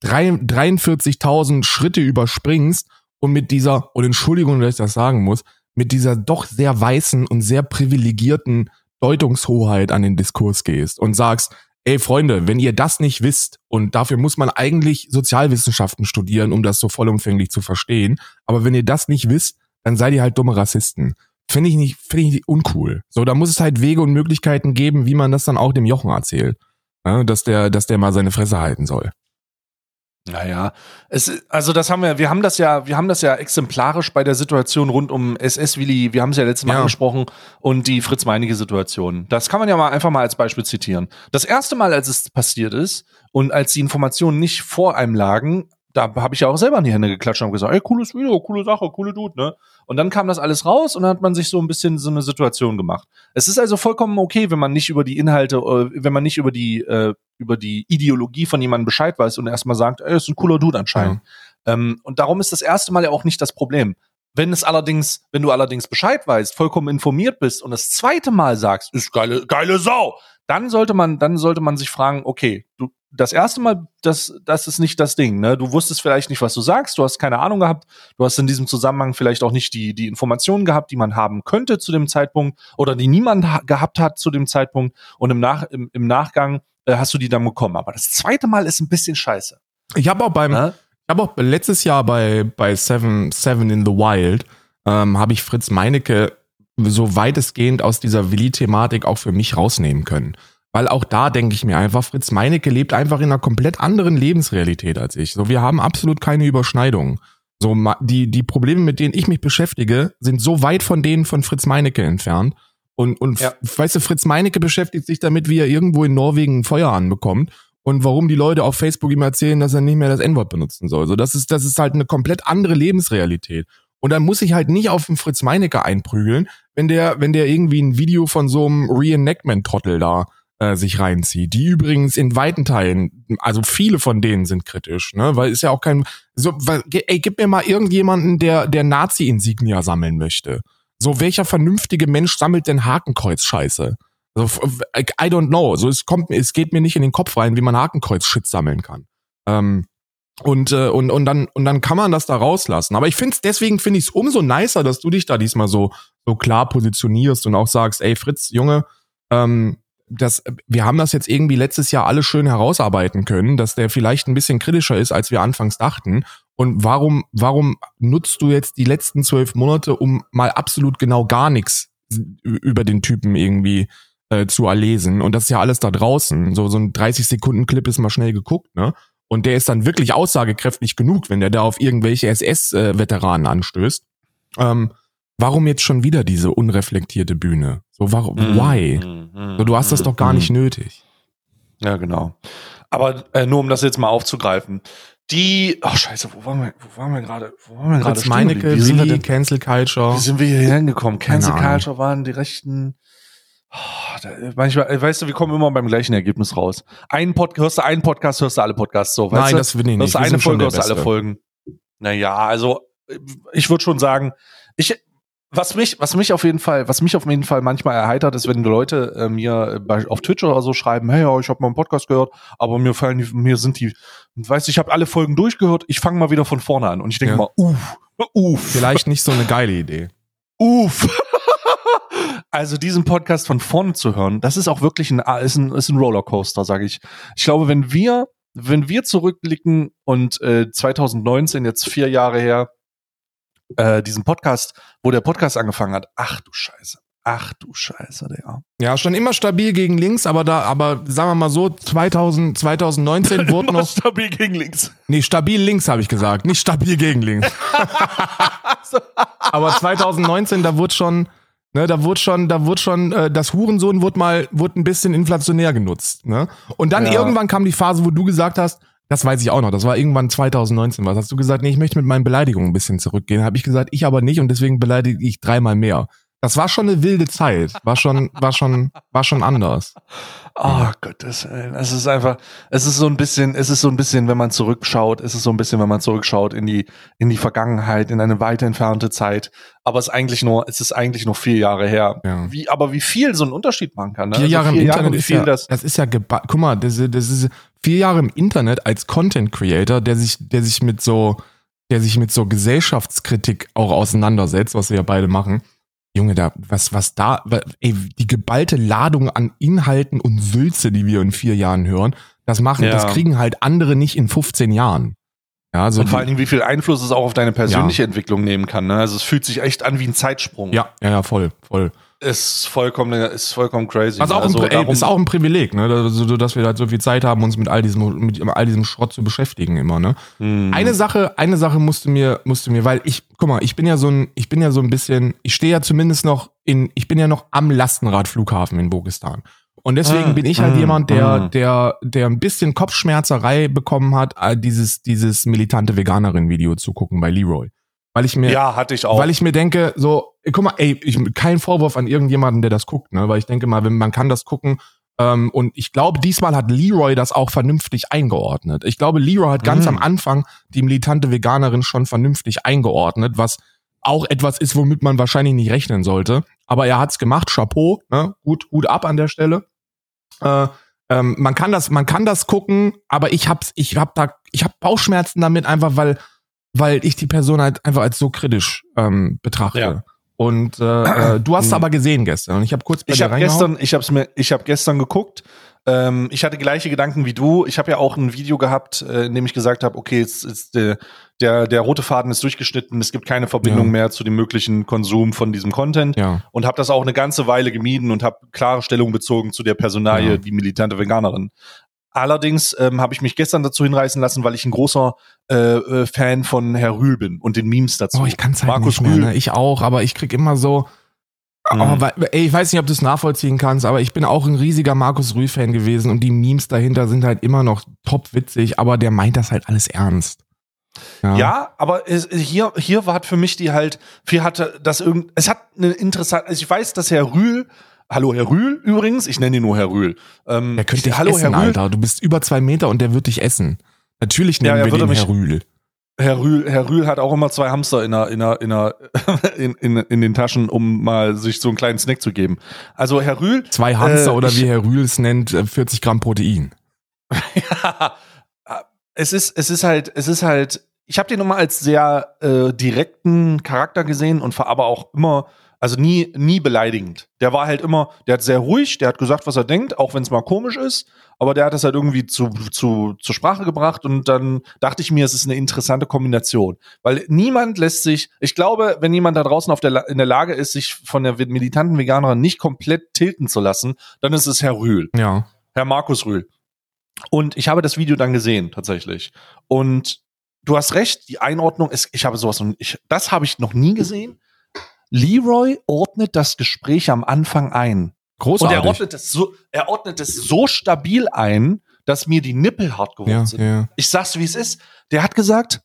drei- 43.000 Schritte überspringst und mit dieser, und Entschuldigung, dass ich das sagen muss, mit dieser doch sehr weißen und sehr privilegierten Deutungshoheit an den Diskurs gehst und sagst, ey Freunde, wenn ihr das nicht wisst, und dafür muss man eigentlich Sozialwissenschaften studieren, um das so vollumfänglich zu verstehen, aber wenn ihr das nicht wisst, dann seid ihr halt dumme Rassisten. Finde ich nicht, finde ich nicht uncool. So, da muss es halt Wege und Möglichkeiten geben, wie man das dann auch dem Jochen erzählt. Ja, dass der, dass der mal seine Fresse halten soll. Naja, es, also das haben wir, wir haben das ja, wir haben das ja exemplarisch bei der Situation rund um SS-Willi, wir haben es ja letztes Mal Ja. angesprochen, und die Fritz-Meinecke-Situation. Das kann man ja mal einfach mal als Beispiel zitieren. Das erste Mal, als es passiert ist und als die Informationen nicht vor einem lagen, da habe ich ja auch selber in die Hände geklatscht und gesagt, ey, cooles Video, coole Sache, coole Dude, ne? Und dann kam das alles raus und dann hat man sich so ein bisschen so eine Situation gemacht. Es ist also vollkommen okay, wenn man nicht über die Inhalte, äh, wenn man nicht über die, äh, über die Ideologie von jemandem Bescheid weiß und erstmal sagt, ey, ist ein cooler Dude anscheinend. Ähm, und darum ist das erste Mal ja auch nicht das Problem. Wenn es allerdings, wenn du allerdings Bescheid weißt, vollkommen informiert bist und das zweite Mal sagst, ist geile, geile Sau, dann sollte man, dann sollte man sich fragen, okay, du, das erste Mal, das, das ist nicht das Ding, ne? Du wusstest vielleicht nicht, was du sagst, du hast keine Ahnung gehabt, du hast in diesem Zusammenhang vielleicht auch nicht die, die Informationen gehabt, die man haben könnte zu dem Zeitpunkt oder die niemand ha gehabt hat zu dem Zeitpunkt und im, Nach im, im Nachgang äh, hast du die dann bekommen. Aber das zweite Mal ist ein bisschen scheiße. Ich habe auch beim, Ne? Ich habe auch letztes Jahr bei, bei Seven, Seven in the Wild, ähm, habe ich Fritz Meinecke so weitestgehend aus dieser Willi-Thematik auch für mich rausnehmen können. Weil auch da denke ich mir einfach, Fritz Meinecke lebt einfach in einer komplett anderen Lebensrealität als ich. So, wir haben absolut keine Überschneidungen. So, die, die Probleme, mit denen ich mich beschäftige, sind so weit von denen von Fritz Meinecke entfernt. Und, und ja. weißt du, Fritz Meinecke beschäftigt sich damit, wie er irgendwo in Norwegen ein Feuer anbekommt und warum die Leute auf Facebook ihm erzählen, dass er nicht mehr das N-Wort benutzen soll. So, das ist, das ist halt eine komplett andere Lebensrealität. Und dann muss ich halt nicht auf den Fritz Meinecke einprügeln, wenn der, wenn der irgendwie ein Video von so einem Reenactment-Trottel da äh, sich reinzieht, die übrigens in weiten Teilen, also viele von denen sind kritisch, ne, weil ist ja auch kein, so, weil, ey, gib mir mal irgendjemanden, der, der Nazi-Insignia sammeln möchte. So, welcher vernünftige Mensch sammelt denn Hakenkreuz-Scheiße? Also, I don't know. So, es kommt, es geht mir nicht in den Kopf rein, wie man Hakenkreuz-Shit sammeln kann. Ähm, und, äh, und, und, dann, und dann kann man das da rauslassen. Aber ich finde deswegen finde ich es umso nicer, dass du dich da diesmal so, so klar positionierst und auch sagst, ey Fritz, Junge, ähm, das, wir haben das jetzt irgendwie letztes Jahr alle schön herausarbeiten können, dass der vielleicht ein bisschen kritischer ist, als wir anfangs dachten. Und warum, warum nutzt du jetzt die letzten zwölf Monate, um mal absolut genau gar nichts über den Typen irgendwie äh, zu erlesen? Und das ist ja alles da draußen. So, so ein 30-Sekunden-Clip ist mal schnell geguckt, ne? Und der ist dann wirklich aussagekräftig genug, wenn der da auf irgendwelche SS-Veteranen äh, anstößt. Ähm, warum jetzt schon wieder diese unreflektierte Bühne? So, warum, mm, why? Mm, so, du hast das doch gar mm. nicht nötig. Ja, genau. Aber äh, nur um das jetzt mal aufzugreifen. Die, ach oh, scheiße, wo waren wir, wo waren wir gerade, wo waren wir gerade? Meinecke, wie sind wir denn, Cancel Culture. Wie sind wir hier hingekommen? Cancel Culture waren die rechten, oh, da, manchmal, weißt du, wir kommen immer beim gleichen Ergebnis raus. Einen Podcast, hörst du einen Podcast, hörst du alle Podcasts so, weißt Nein, du? das will ich nicht. Hörst du eine Folge, hörst du alle Folgen. Naja, also, ich würde schon sagen, ich, was mich, was mich auf jeden Fall, was mich auf jeden Fall manchmal erheitert, ist, wenn Leute äh, mir bei, auf Twitch oder so schreiben, hey, ja, ich habe mal einen Podcast gehört, aber mir fallen die, mir sind die, weißt du, ich habe alle Folgen durchgehört, ich fange mal wieder von vorne an und ich denke ja. mal, uff, uff. Vielleicht nicht so eine geile Idee. Uff. also diesen Podcast von vorne zu hören, das ist auch wirklich ein, ist ein, ist ein Rollercoaster, sage ich. Ich glaube, wenn wir, wenn wir zurückblicken und äh, 2019 jetzt vier Jahre her äh, diesen Podcast, wo der Podcast angefangen hat, ach du Scheiße. Ach du Scheiße, der. Ja, schon immer stabil gegen links, aber da, aber sagen wir mal so, 2000, 2019 wurde noch. Stabil gegen links. Nee, stabil links habe ich gesagt, nicht stabil gegen links. aber 2019, da wurde schon, ne, da wurde schon, da wurde schon, äh, das Hurensohn wurde mal, wurde ein bisschen inflationär genutzt, ne? Und dann ja. irgendwann kam die Phase, wo du gesagt hast, das weiß ich auch noch. Das war irgendwann 2019. Was hast du gesagt? Nee, ich möchte mit meinen Beleidigungen ein bisschen zurückgehen. Habe ich gesagt, ich aber nicht und deswegen beleidige ich dreimal mehr. Das war schon eine wilde Zeit. War schon, war schon, war schon anders. Oh Gottes Willen. Es ist einfach, es ist so ein bisschen, es ist so ein bisschen, wenn man zurückschaut, es ist so ein bisschen, wenn man zurückschaut in die, in die Vergangenheit, in eine weit entfernte Zeit. Aber es ist eigentlich nur, es ist eigentlich nur vier Jahre her. Ja. Wie, aber wie viel so ein Unterschied machen kann. Ne? Vier also Jahre vier im Jahre, Internet ist ja, das, das ist ja, guck mal, das, das ist vier Jahre im Internet als Content Creator, der sich, der sich mit so, der sich mit so Gesellschaftskritik auch auseinandersetzt, was wir ja beide machen Junge, da, was, was da, ey, die geballte Ladung an Inhalten und Sülze, die wir in vier Jahren hören, das machen, ja. das kriegen halt andere nicht in 15 Jahren. Ja, so und vor allen Dingen, wie viel Einfluss es auch auf deine persönliche ja. Entwicklung nehmen kann. Ne? Also es fühlt sich echt an wie ein Zeitsprung. Ja, ja, ja, voll, voll ist vollkommen, ist vollkommen crazy. Also auch also ein, ey, ist auch ein Privileg, ne, also, dass wir halt so viel Zeit haben, uns mit all diesem, mit all diesem Schrott zu beschäftigen immer, ne. Mm. Eine Sache, eine Sache musste mir, musste mir, weil ich, guck mal, ich bin ja so ein, ich bin ja so ein bisschen, ich stehe ja zumindest noch in, ich bin ja noch am Lastenradflughafen in Bogistan. Und deswegen ah, bin ich halt ah, jemand, der, ah. der, der ein bisschen Kopfschmerzerei bekommen hat, dieses, dieses militante Veganerin-Video zu gucken bei Leroy. Weil ich mir, ja, hatte ich auch. Weil ich mir denke, so, guck mal, ey, ich, kein Vorwurf an irgendjemanden, der das guckt, ne, weil ich denke mal, wenn man kann das gucken, ähm, und ich glaube, diesmal hat Leroy das auch vernünftig eingeordnet. Ich glaube, Leroy hat ganz mhm. am Anfang die militante Veganerin schon vernünftig eingeordnet, was auch etwas ist, womit man wahrscheinlich nicht rechnen sollte. Aber er hat's gemacht, Chapeau, ne? gut, gut ab an der Stelle. Äh, ähm, man kann das, man kann das gucken, aber ich hab's, ich hab da, ich hab Bauchschmerzen damit einfach, weil weil ich die Person halt einfach als so kritisch ähm, betrachte. Ja. Und äh, äh, du hast es aber gesehen gestern und ich habe kurz bei ich habe gestern ich habe mir ich habe gestern geguckt ähm, ich hatte gleiche Gedanken wie du ich habe ja auch ein Video gehabt äh, in dem ich gesagt habe okay jetzt ist äh, der, der rote Faden ist durchgeschnitten, es gibt keine Verbindung Ja. mehr zu dem möglichen Konsum von diesem Content Ja. und habe das auch eine ganze Weile gemieden und habe klare Stellung bezogen zu der Personalie, Ja. die militante Veganerin. Allerdings ähm, habe ich mich gestern dazu hinreißen lassen, weil ich ein großer äh, äh, Fan von Herr Rühl bin und den Memes dazu. Oh, ich kann es halt Markus nicht mehr. Rühl. Ne? Ich auch, aber ich krieg immer so. Mhm. Oh, weil, ey, ich weiß nicht, ob du es nachvollziehen kannst, aber ich bin auch ein riesiger Markus Rühl-Fan gewesen und die Memes dahinter sind halt immer noch top witzig, aber der meint das halt alles ernst. Ja, aber es, hier, hier war für mich die halt, hier hatte das irgend, es hat eine interessante, also ich weiß, dass Herr Rühl, hallo Herr Rühl übrigens, ich nenne ihn nur Herr Rühl. Ähm, Der könnte dich hallo essen, Herr Rühl, Alter. Du bist über zwei Meter und der wird dich essen. Natürlich Ja, nehmen er wir den mich- Herr Rühl. Herr Rühl, Herr Rühl hat auch immer zwei Hamster in der, in der, in der, in, in, in den Taschen, um mal sich so einen kleinen Snack zu geben. Also Herr Rühl, Zwei Hamster Äh, oder wie Herr Rühl es nennt, äh, 40 Gramm Protein. es ist, es ist halt, es ist halt, ich habe den immer als sehr äh, direkten Charakter gesehen und war aber auch immer, also nie, nie beleidigend. Der war halt immer, der hat sehr ruhig, der hat gesagt, was er denkt, auch wenn es mal komisch ist, aber der hat das halt irgendwie zu, zu, zur Sprache gebracht und dann dachte ich mir, es ist eine interessante Kombination. Weil niemand lässt sich, ich glaube, wenn jemand da draußen auf der, in der Lage ist, sich von der militanten Veganerin nicht komplett tilten zu lassen, dann ist es Herr Rühl. Ja. Herr Markus Rühl. Und ich habe das Video dann gesehen, tatsächlich. Und du hast recht, die Einordnung ist, ich habe sowas, noch- ich, das habe ich noch nie gesehen. Leroy ordnet das Gespräch am Anfang ein. Und Großartig. er ordnet es so, er ordnet es so stabil ein, dass mir die Nippel hart geworden ja, sind. ja. Ich sag's, wie es ist. Der hat gesagt,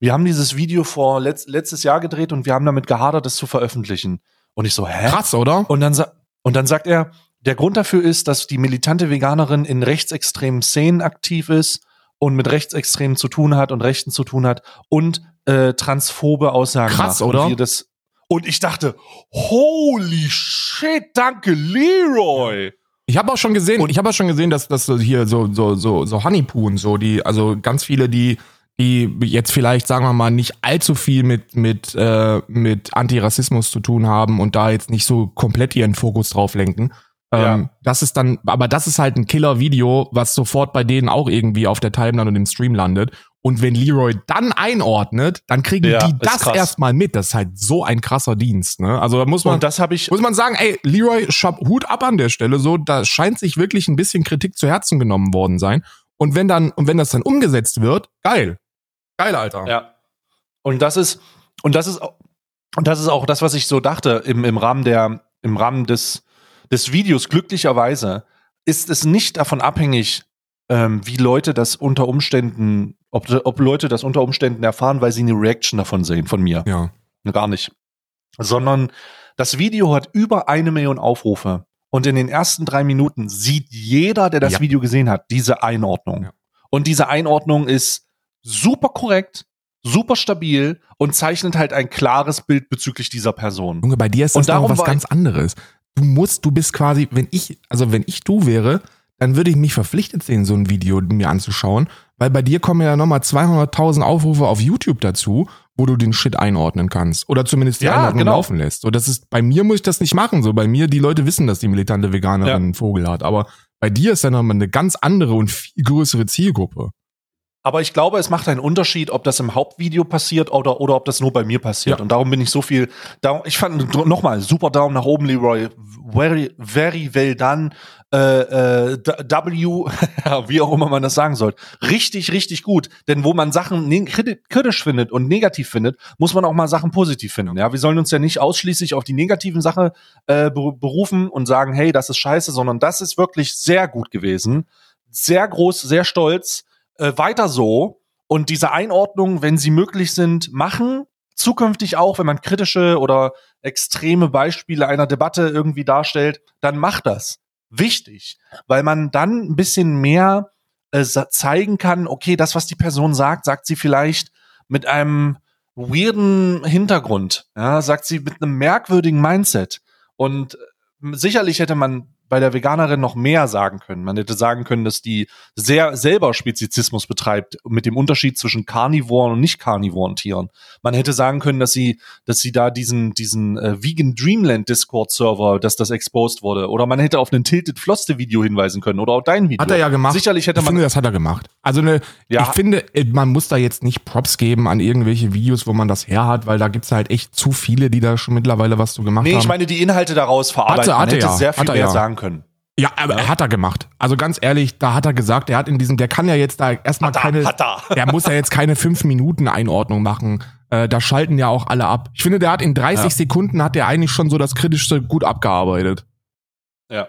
wir haben dieses Video vor letz, letztes Jahr gedreht und wir haben damit gehadert, es zu veröffentlichen. Und ich so, hä? Krass, oder? Und dann, und dann sagt er, der Grund dafür ist, dass die militante Veganerin in rechtsextremen Szenen aktiv ist und mit Rechtsextremen zu tun hat und Rechten zu tun hat und äh, transphobe Aussagen Krass, macht. oder? Und, wir das, und ich dachte, holy shit, danke Leroy. Ich habe auch schon gesehen, Und- ich habe auch schon gesehen, dass das so hier so so so so Honeypoo und so, die also ganz viele, die die jetzt vielleicht sagen wir mal nicht allzu viel mit mit äh, mit Antirassismus zu tun haben und da jetzt nicht so komplett ihren Fokus drauf lenken. Ähm, Ja. Das ist dann, aber das ist halt ein Killer-Video, was sofort bei denen auch irgendwie auf der Timeline und im Stream landet. Und wenn Leroy dann einordnet, dann kriegen Ja, die das erstmal mit. Das ist halt so ein krasser Dienst. Ne? Also da muss man, Und das habe ich, muss man sagen, ey, Leroy, Schab, Hut ab an der Stelle, so, da scheint sich wirklich ein bisschen Kritik zu Herzen genommen worden sein. Und wenn dann, und wenn das dann umgesetzt wird, geil. Geil, Alter. Ja. Und das ist, und das ist, auch- und das ist auch das, was ich so dachte im, im Rahmen der, im Rahmen des, des Videos. Glücklicherweise ist es nicht davon abhängig, ähm, wie Leute das unter Umständen, ob, ob Leute das unter Umständen erfahren, weil sie eine Reaction davon sehen, von mir. Ja. Gar nicht. Sondern das Video hat über eine Million Aufrufe. Und in den ersten drei Minuten sieht jeder, der das Ja. Video gesehen hat, diese Einordnung. Ja. Und diese Einordnung ist super korrekt, super stabil und zeichnet halt ein klares Bild bezüglich dieser Person. Junge, bei dir ist das darum was ganz anderes. Du musst, du bist quasi, wenn ich, also wenn ich du wäre, dann würde ich mich verpflichtet sehen, so ein Video mir anzuschauen, weil bei dir kommen ja nochmal 200.000 Aufrufe auf YouTube dazu, wo du den Shit einordnen kannst. Oder zumindest die Ja, Einordnung genau. laufen lässt. So, das ist, bei mir muss ich das nicht machen. So, bei mir, die Leute wissen, dass die militante Veganerin Ja. einen Vogel hat. Aber bei dir ist dann nochmal eine ganz andere und viel größere Zielgruppe. Aber ich glaube, es macht einen Unterschied, ob das im Hauptvideo passiert oder, oder ob das nur bei mir passiert. Ja. Und darum bin ich so viel. Darum, ich fand nochmal super Daumen nach oben, Leroy. Very, very well done. Äh, äh, W, wie auch immer man das sagen soll. Richtig, richtig gut. Denn wo man Sachen ne kriti- kritisch findet und negativ findet, muss man auch mal Sachen positiv finden. Ja, wir sollen uns ja nicht ausschließlich auf die negativen Sachen äh, beru- berufen und sagen, hey, das ist scheiße, sondern das ist wirklich sehr gut gewesen. Sehr groß, sehr stolz äh, weiter so und diese Einordnungen, wenn sie möglich sind, machen. Zukünftig auch, wenn man kritische oder extreme Beispiele einer Debatte irgendwie darstellt, dann macht das. Wichtig, weil man dann ein bisschen mehr äh, zeigen kann, okay, das, was die Person sagt, sagt sie vielleicht mit einem weirden Hintergrund, ja, sagt sie mit einem merkwürdigen Mindset. Und äh, sicherlich hätte man bei der Veganerin noch mehr sagen können. Man hätte sagen können, dass die sehr selber Spezizismus betreibt mit dem Unterschied zwischen karnivoren und nicht karnivoren Tieren. Man hätte sagen können, dass sie, dass sie da diesen, diesen äh, Vegan Dreamland Discord Server, dass das exposed wurde. Oder man hätte auf einen Tilted Floste Video hinweisen können oder auf dein Video. Hat er ja gemacht. Sicherlich hätte ich man finde, das hat er gemacht. Also ne, Ja. ich finde, äh, man muss da jetzt nicht Props geben an irgendwelche Videos, wo man das her hat, weil da gibt's halt echt zu viele, die da schon mittlerweile was zu gemacht Nee, haben. ich meine die Inhalte daraus verarbeiten. Hatte- Man hatte hätte ja. sehr viel Hat er mehr ja. sagen können. ja, aber hat er gemacht. Also ganz ehrlich, da hat er gesagt, der hat in diesem, der kann ja jetzt da erstmal Hat er, keine, hat er. der muss ja jetzt keine fünf Minuten Einordnung machen. Äh, da schalten ja auch alle ab. Ich finde, der hat in 30 Ja. Sekunden hat der eigentlich schon so das Kritischste gut abgearbeitet. Ja.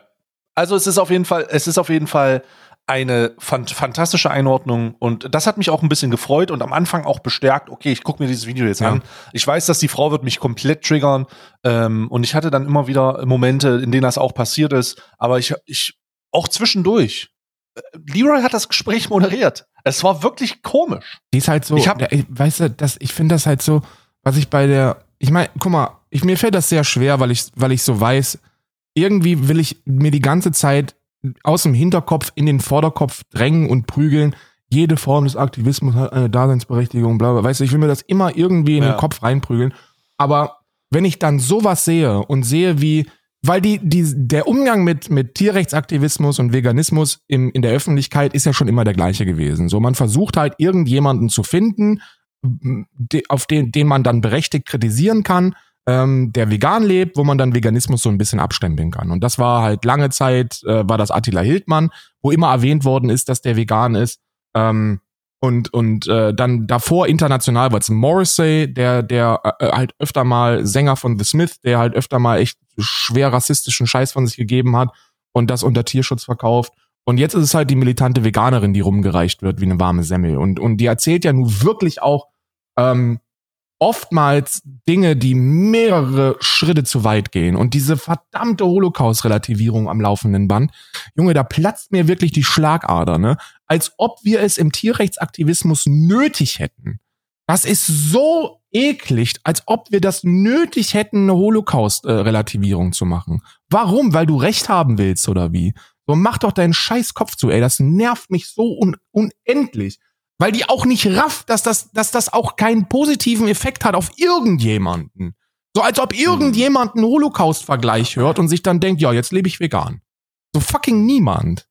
Also es ist auf jeden Fall, es ist auf jeden Fall eine fant fantastische Einordnung und das hat mich auch ein bisschen gefreut und am Anfang auch bestärkt, okay, ich gucke mir dieses Video jetzt Ja. an. Ich weiß, dass die Frau wird mich komplett triggern ähm, und ich hatte dann immer wieder Momente, in denen das auch passiert ist, aber ich, ich auch zwischendurch. Äh, Leroy hat das Gespräch moderiert. Es war wirklich komisch. Die ist halt so, Ich hab- ich, weißt du, das, ich finde das halt so, was ich bei der, ich meine, guck mal, ich, mir fällt das sehr schwer, weil ich, weil ich so weiß, irgendwie will ich mir die ganze Zeit aus dem Hinterkopf in den Vorderkopf drängen und prügeln. Jede Form des Aktivismus hat eine Daseinsberechtigung, bla, bla. Weißt du, ich will mir das immer irgendwie in Ja. den Kopf reinprügeln. Aber wenn ich dann sowas sehe und sehe, wie, weil die, die, der Umgang mit, mit Tierrechtsaktivismus und Veganismus im, in der Öffentlichkeit ist ja schon immer der gleiche gewesen. So, man versucht halt irgendjemanden zu finden, de, auf den, den man dann berechtigt kritisieren kann, ähm, der vegan lebt, wo man dann Veganismus so ein bisschen abstempeln kann. Und das war halt lange Zeit, äh, war das Attila Hildmann, wo immer erwähnt worden ist, dass der vegan ist. Ähm, und und äh, dann davor international war es Morrissey, der der äh, halt öfter mal Sänger von The Smith, der halt öfter mal echt schwer rassistischen Scheiß von sich gegeben hat und das unter Tierschutz verkauft. Und jetzt ist es halt die militante Veganerin, die rumgereicht wird wie eine warme Semmel. Und und die erzählt ja nun wirklich auch ähm, oftmals Dinge, die mehrere Schritte zu weit gehen. Und diese verdammte Holocaust-Relativierung am laufenden Band, Junge, da platzt mir wirklich die Schlagader, ne? Als ob wir es im Tierrechtsaktivismus nötig hätten. Das ist so eklig, als ob wir das nötig hätten, eine Holocaust-Relativierung zu machen. Warum? Weil du Recht haben willst oder wie? So, mach doch deinen scheiß Kopf zu, ey. Das nervt mich so un unendlich. Weil die auch nicht rafft, dass das, dass das auch keinen positiven Effekt hat auf irgendjemanden. So als ob irgendjemand einen Holocaust-Vergleich hört und sich dann denkt, ja, jetzt lebe ich vegan. So fucking niemand.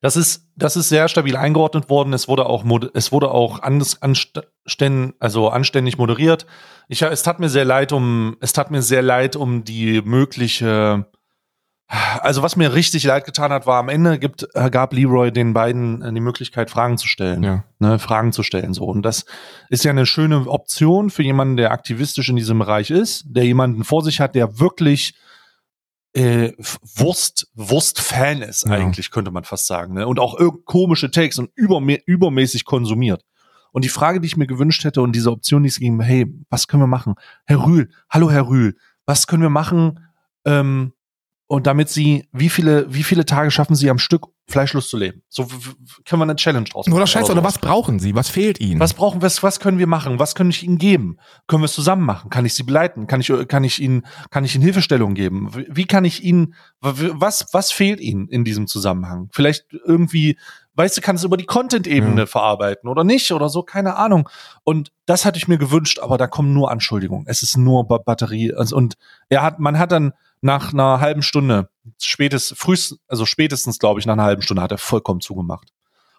Das ist, das ist sehr stabil eingeordnet worden. Es wurde auch, es wurde auch anständig, also anständig moderiert. Ich, es tat mir sehr leid um, es tat mir sehr leid um die mögliche, also was mir richtig leid getan hat, war am Ende gibt, äh, gab Leroy den beiden äh, die Möglichkeit, Fragen zu stellen. Ja. Ne, Fragen zu stellen, so. Und das ist ja eine schöne Option für jemanden, der aktivistisch in diesem Bereich ist, der jemanden vor sich hat, der wirklich äh, Wurst, Wurst-Fan ist, Ja. eigentlich, könnte man fast sagen. Ne? Und auch komische Takes und übermä übermäßig konsumiert. Und die Frage, die ich mir gewünscht hätte und diese Option, die es ging, hey, was können wir machen? Herr Rühl, hallo Herr Rühl, was können wir machen? Ähm, und damit Sie, wie viele, wie viele Tage schaffen Sie am Stück fleischlos zu leben? So können wir eine Challenge draus machen. Oder scheiße, oder sowas. was brauchen sie? Was fehlt ihnen? Was brauchen wir, was können wir machen? Was kann ich Ihnen geben? Können wir es zusammen machen? Kann ich Sie begleiten? Kann ich, kann ich Ihnen, kann ich Ihnen Hilfestellung geben? Wie- kann ich Ihnen, was, was fehlt Ihnen in diesem Zusammenhang? Vielleicht irgendwie, weißt du, kann es über die Content-Ebene Ja. verarbeiten oder nicht oder so, keine Ahnung. Und das hatte ich mir gewünscht, aber da kommen nur Anschuldigungen. Es ist nur ba Batterie. Also, und er hat, man hat dann nach einer halben Stunde, spätestens, frühest, also spätestens, glaube ich, nach einer halben Stunde hat er vollkommen zugemacht.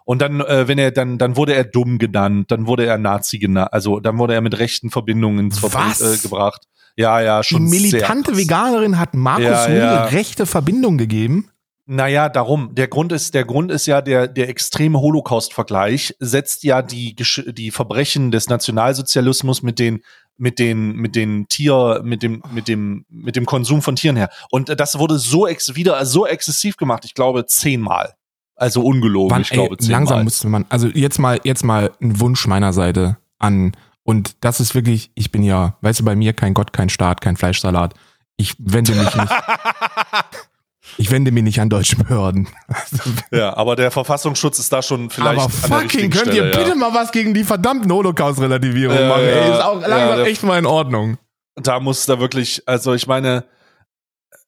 Und dann, äh, wenn er dann, dann wurde er dumm genannt, dann wurde er Nazi genannt, also dann wurde er mit rechten Verbindungen ins Verbund, Was? äh, gebracht. Ja, ja, Die schon sehr militante. Veganerin hat Markus Ja, ja. rechte Verbindung gegeben. Naja, darum. Der Grund ist, der Grund ist ja der, der extreme Holocaust-Vergleich setzt ja die, die Verbrechen des Nationalsozialismus mit den, mit den, mit den Tier, mit dem, mit dem, mit dem Konsum von Tieren her. Und das wurde so ex, wieder so exzessiv gemacht. Ich glaube zehnmal. Also ungelogen. Wann, ich glaube ey, zehnmal. langsam musste man, also jetzt mal, jetzt mal ein Wunsch meiner Seite an. Und das ist wirklich, ich bin ja, weißt du, bei mir kein Gott, kein Staat, kein Fleischsalat. Ich wende mich nicht, ich wende mich nicht an deutsche Behörden. ja, aber der Verfassungsschutz ist da schon vielleicht Aber fucking, könnt Stelle, ihr bitte ja. mal was gegen die verdammten Holocaust-Relativierung Ja, machen, ey. ja. Ist auch Ja, langsam der- echt mal in Ordnung. da muss da wirklich, also ich meine,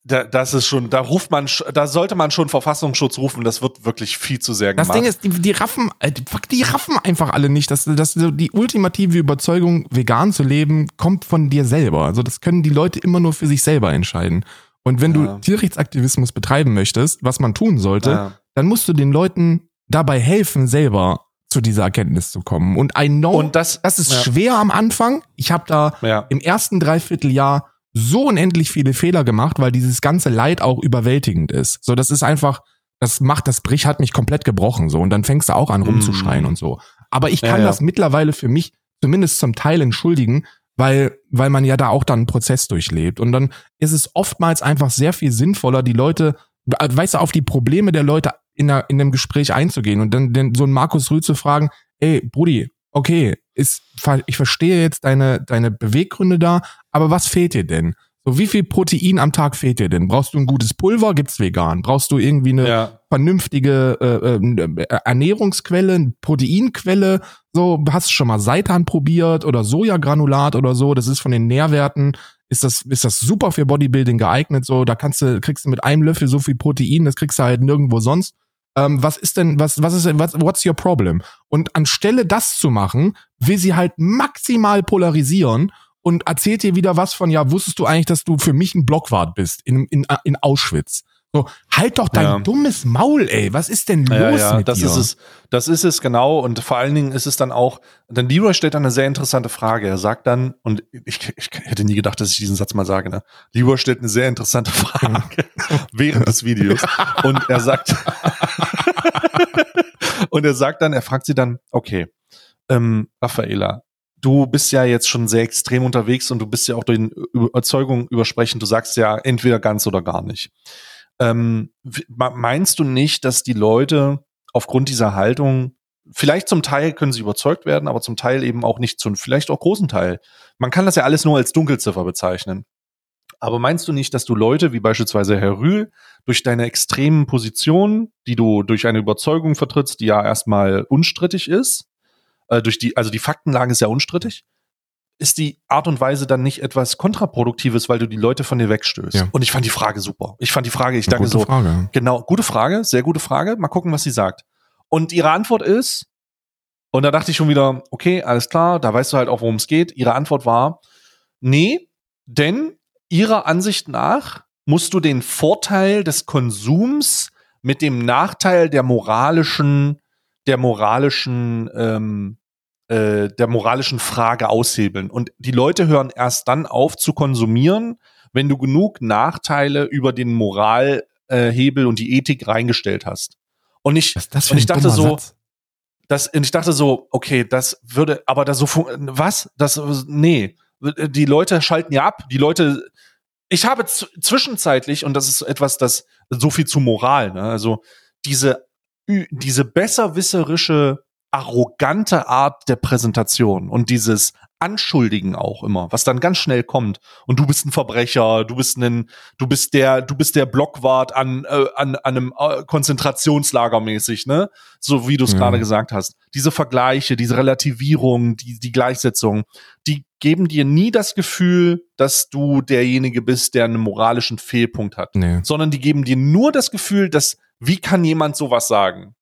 da, das ist schon, da ruft man, da sollte man schon Verfassungsschutz rufen, das wird wirklich viel zu sehr Das gemacht. Ding ist, die, die raffen, äh, die, fuck, die raffen einfach alle nicht, dass, dass die ultimative Überzeugung, vegan zu leben, kommt von dir selber. Also das können die Leute immer nur für sich selber entscheiden. Und wenn Ja. du Tierrechtsaktivismus betreiben möchtest, was man tun sollte, Ja. dann musst du den Leuten dabei helfen, selber zu dieser Erkenntnis zu kommen. Und I know, Und das, das ist ja. schwer am Anfang. Ich habe da im ersten Dreivierteljahr so unendlich viele Fehler gemacht, weil dieses ganze Leid auch überwältigend ist. So, das ist einfach, das macht, das Brich hat mich komplett gebrochen, so. Und dann fängst du auch an rumzuschreien Mm. und so. Aber ich kann das mittlerweile für mich zumindest zum Teil entschuldigen, weil, weil man ja da auch dann einen Prozess durchlebt. Und dann ist es oftmals einfach sehr viel sinnvoller, die Leute, äh, weißt du, auf die Probleme der Leute in, einer, in einem Gespräch einzugehen und dann den, so einen Markus Rühl zu fragen, ey, Brudi, okay, ist, ich verstehe jetzt deine, deine Beweggründe da, aber was fehlt dir denn? So, wie viel Protein am Tag fehlt dir denn? Brauchst du ein gutes Pulver? Gibt's vegan? Brauchst du irgendwie eine Ja. vernünftige äh, äh, Ernährungsquelle, eine Proteinquelle? So, hast du schon mal Seitan probiert oder Sojagranulat oder so? Das ist von den Nährwerten, ist das, ist das super für Bodybuilding geeignet. So, da kannst du, kriegst du mit einem Löffel so viel Protein, das kriegst du halt nirgendwo sonst. Ähm, was ist denn, was, was ist denn, was, what's your problem? Und anstelle das zu machen, will sie halt maximal polarisieren und erzählt dir wieder was von, ja, wusstest du eigentlich, dass du für mich ein Blockwart bist in, in, in Auschwitz? So, halt doch dein Ja. dummes Maul, ey. Was ist denn los Ja, ja, mit das dir? ist es. Das ist es genau. Und vor allen Dingen ist es dann auch, denn Leroy stellt dann eine sehr interessante Frage. Er sagt dann, und ich, ich hätte nie gedacht, dass ich diesen Satz mal sage, ne? Leroy stellt eine sehr interessante Frage während des Videos. Und er sagt, und er sagt dann, er fragt sie dann, okay, ähm, Raffaela, du bist ja jetzt schon sehr extrem unterwegs und du bist ja auch durch Überzeugung übersprechen. Du sagst ja entweder ganz oder gar nicht. Ähm, meinst du nicht, dass die Leute aufgrund dieser Haltung vielleicht zum Teil können sie überzeugt werden, aber zum Teil eben auch nicht zu, vielleicht auch großen Teil. Man kann das ja alles nur als Dunkelziffer bezeichnen. Aber meinst du nicht, dass du Leute wie beispielsweise Herr Rühl durch deine extremen Positionen, die du durch eine Überzeugung vertrittst, die ja erstmal unstrittig ist, äh, durch die, also die Faktenlage ist ja unstrittig, ist die Art und Weise dann nicht etwas Kontraproduktives, weil du die Leute von dir wegstößt? Ja. Und ich fand die Frage super. Ich fand die Frage, ich Eine dachte gute so, Frage. Genau, gute Frage, sehr gute Frage. Mal gucken, was sie sagt. Und ihre Antwort ist, und da dachte ich schon wieder, okay, alles klar, da weißt du halt auch, worum es geht. Ihre Antwort war, nee, denn ihrer Ansicht nach musst du den Vorteil des Konsums mit dem Nachteil der moralischen, der moralischen, ähm, äh, der moralischen Frage aushebeln. Und die Leute hören erst dann auf zu konsumieren, wenn du genug Nachteile über den Moralhebel äh, und die Ethik reingestellt hast. Und ich, und ich dachte so, Satz? das, und ich dachte so, okay, das würde, aber das so, was? Das, nee. Die Leute schalten ja ab. Die Leute, ich habe zwischenzeitlich, und das ist etwas, das, so viel zu Moral, ne? Also, diese, diese besserwisserische, arrogante Art der Präsentation und dieses Anschuldigen auch immer, was dann ganz schnell kommt. Und du bist ein Verbrecher, du bist ein, du bist der, du bist der Blockwart an, äh, an, an einem äh, Konzentrationslager mäßig, ne? So wie du es Ja. gerade gesagt hast. Diese Vergleiche, diese Relativierung, die, die Gleichsetzung, die geben dir nie das Gefühl, dass du derjenige bist, der einen moralischen Fehlpunkt hat Nee. sondern die geben dir nur das Gefühl, dass, wie kann jemand sowas sagen?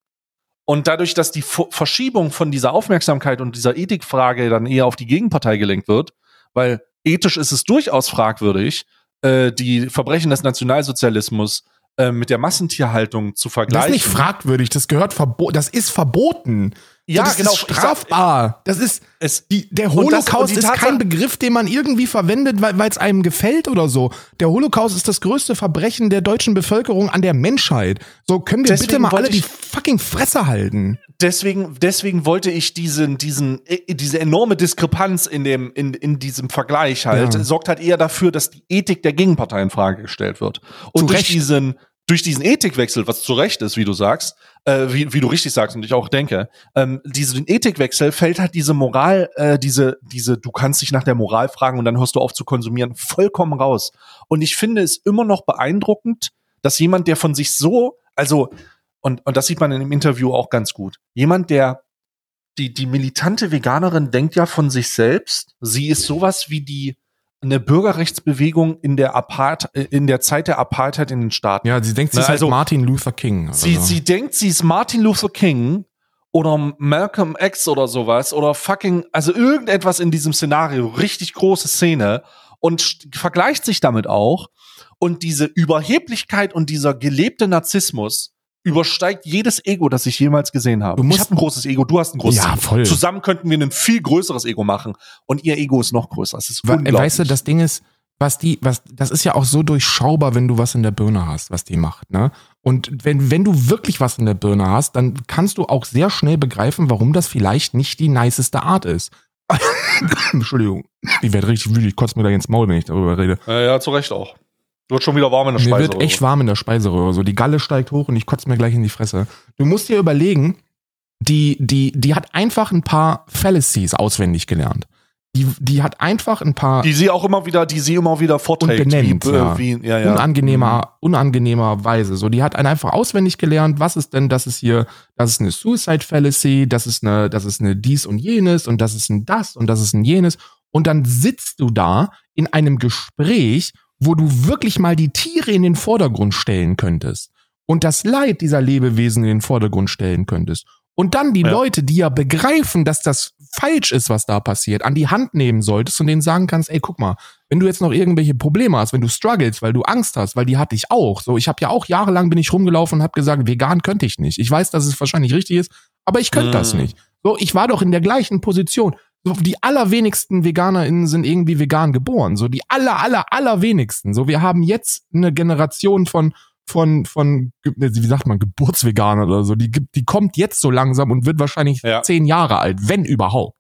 Und dadurch, dass die Verschiebung von dieser Aufmerksamkeit und dieser Ethikfrage dann eher auf die Gegenpartei gelenkt wird, weil ethisch ist es durchaus fragwürdig, äh, die Verbrechen des Nationalsozialismus äh, mit der Massentierhaltung zu Das vergleichen. ist nicht fragwürdig, das gehört verboten, das ist verboten. Ja, das genau. ist strafbar. Das ist Es, die, der das- Holocaust die ist kein Begriff, den man irgendwie verwendet, weil es einem gefällt oder so. Der Holocaust ist das größte Verbrechen der deutschen Bevölkerung an der Menschheit. So können wir Deswegen bitte mal alle die ich- fucking Fresse halten. deswegen, deswegen wollte ich diesen, diesen, äh, diese enorme Diskrepanz in dem, in, in diesem Vergleich halt, Ja. sorgt halt eher dafür, dass die Ethik der Gegenpartei in Frage gestellt wird. Und Zu durch Recht. diesen, durch diesen Ethikwechsel, was zu Recht ist, wie du sagst, äh, wie, wie du richtig sagst und ich auch denke, ähm, diesen Ethikwechsel fällt halt diese Moral, äh, diese, diese, du kannst dich nach der Moral fragen und dann hörst du auf zu konsumieren, vollkommen raus. Und ich finde es immer noch beeindruckend, dass jemand, der von sich so, also, und, und das sieht man in dem Interview auch ganz gut, jemand, der die, die militante Veganerin denkt ja von sich selbst, sie ist sowas wie die eine Bürgerrechtsbewegung in der Apart äh, in der Zeit der Apartheid in den Staaten. Ja, sie denkt, sie Na, ist halt also- Martin Luther King. oder Sie, sie denkt, sie ist Martin Luther King oder Malcolm X oder sowas oder fucking, also irgendetwas in diesem Szenario, richtig große Szene und vergleicht sich damit auch. Und diese Überheblichkeit und dieser gelebte Narzissmus übersteigt jedes Ego, das ich jemals gesehen habe. Du musst- ich habe ein großes Ego, du hast ein großes Ja, Ego. voll. Zusammen könnten wir ein viel größeres Ego machen und ihr Ego ist noch größer. Es ist Wa- unglaublich. Weißt du, das Ding ist, was die, was, das ist ja auch so durchschaubar, wenn du was in der Birne hast, was die macht, ne? Und wenn, wenn du wirklich was in der Birne hast, dann kannst du auch sehr schnell begreifen, warum das vielleicht nicht die niceste Art ist. Entschuldigung, ich werde richtig wütend, ich kotze mir da ins Maul, wenn ich darüber rede. ja, ja, zu Recht auch. Wird schon wieder warm in der Mir Speise. wird echt warm in der Speiseröhre. So, die Galle steigt hoch und ich kotze mir gleich in die Fresse. Du musst dir überlegen, die, die, die hat einfach ein paar Fallacies auswendig gelernt. Die, die hat einfach ein paar die sie auch immer wieder, die sie immer wieder vorträgt. Und benennt, wie, äh, ja. wie, ja, ja. unangenehmer, unangenehmer Weise. So, die hat einen einfach auswendig gelernt, was ist denn, das ist hier, das ist eine Suicide Fallacy, das ist eine, das ist eine dies und jenes und das ist ein das und das ist ein jenes. Und dann sitzt du da in einem Gespräch, wo du wirklich mal die Tiere in den Vordergrund stellen könntest und das Leid dieser Lebewesen in den Vordergrund stellen könntest. Und dann die Ja. Leute, die ja begreifen, dass das falsch ist, was da passiert, an die Hand nehmen solltest und denen sagen kannst, ey, guck mal, wenn du jetzt noch irgendwelche Probleme hast, wenn du struggles, weil du Angst hast, weil die hatte ich auch. So, ich habe ja auch jahrelang bin ich rumgelaufen und habe gesagt, vegan könnte ich nicht. Ich weiß, dass es wahrscheinlich richtig ist, aber ich könnte das Mm. nicht. So, ich war doch in der gleichen Position. So, die allerwenigsten VeganerInnen sind irgendwie vegan geboren. So, die aller, aller, allerwenigsten. So, wir haben jetzt eine Generation von, von, von, wie sagt man, Geburtsveganer oder so. Die, die kommt jetzt so langsam und wird wahrscheinlich Ja. zehn Jahre alt, wenn überhaupt.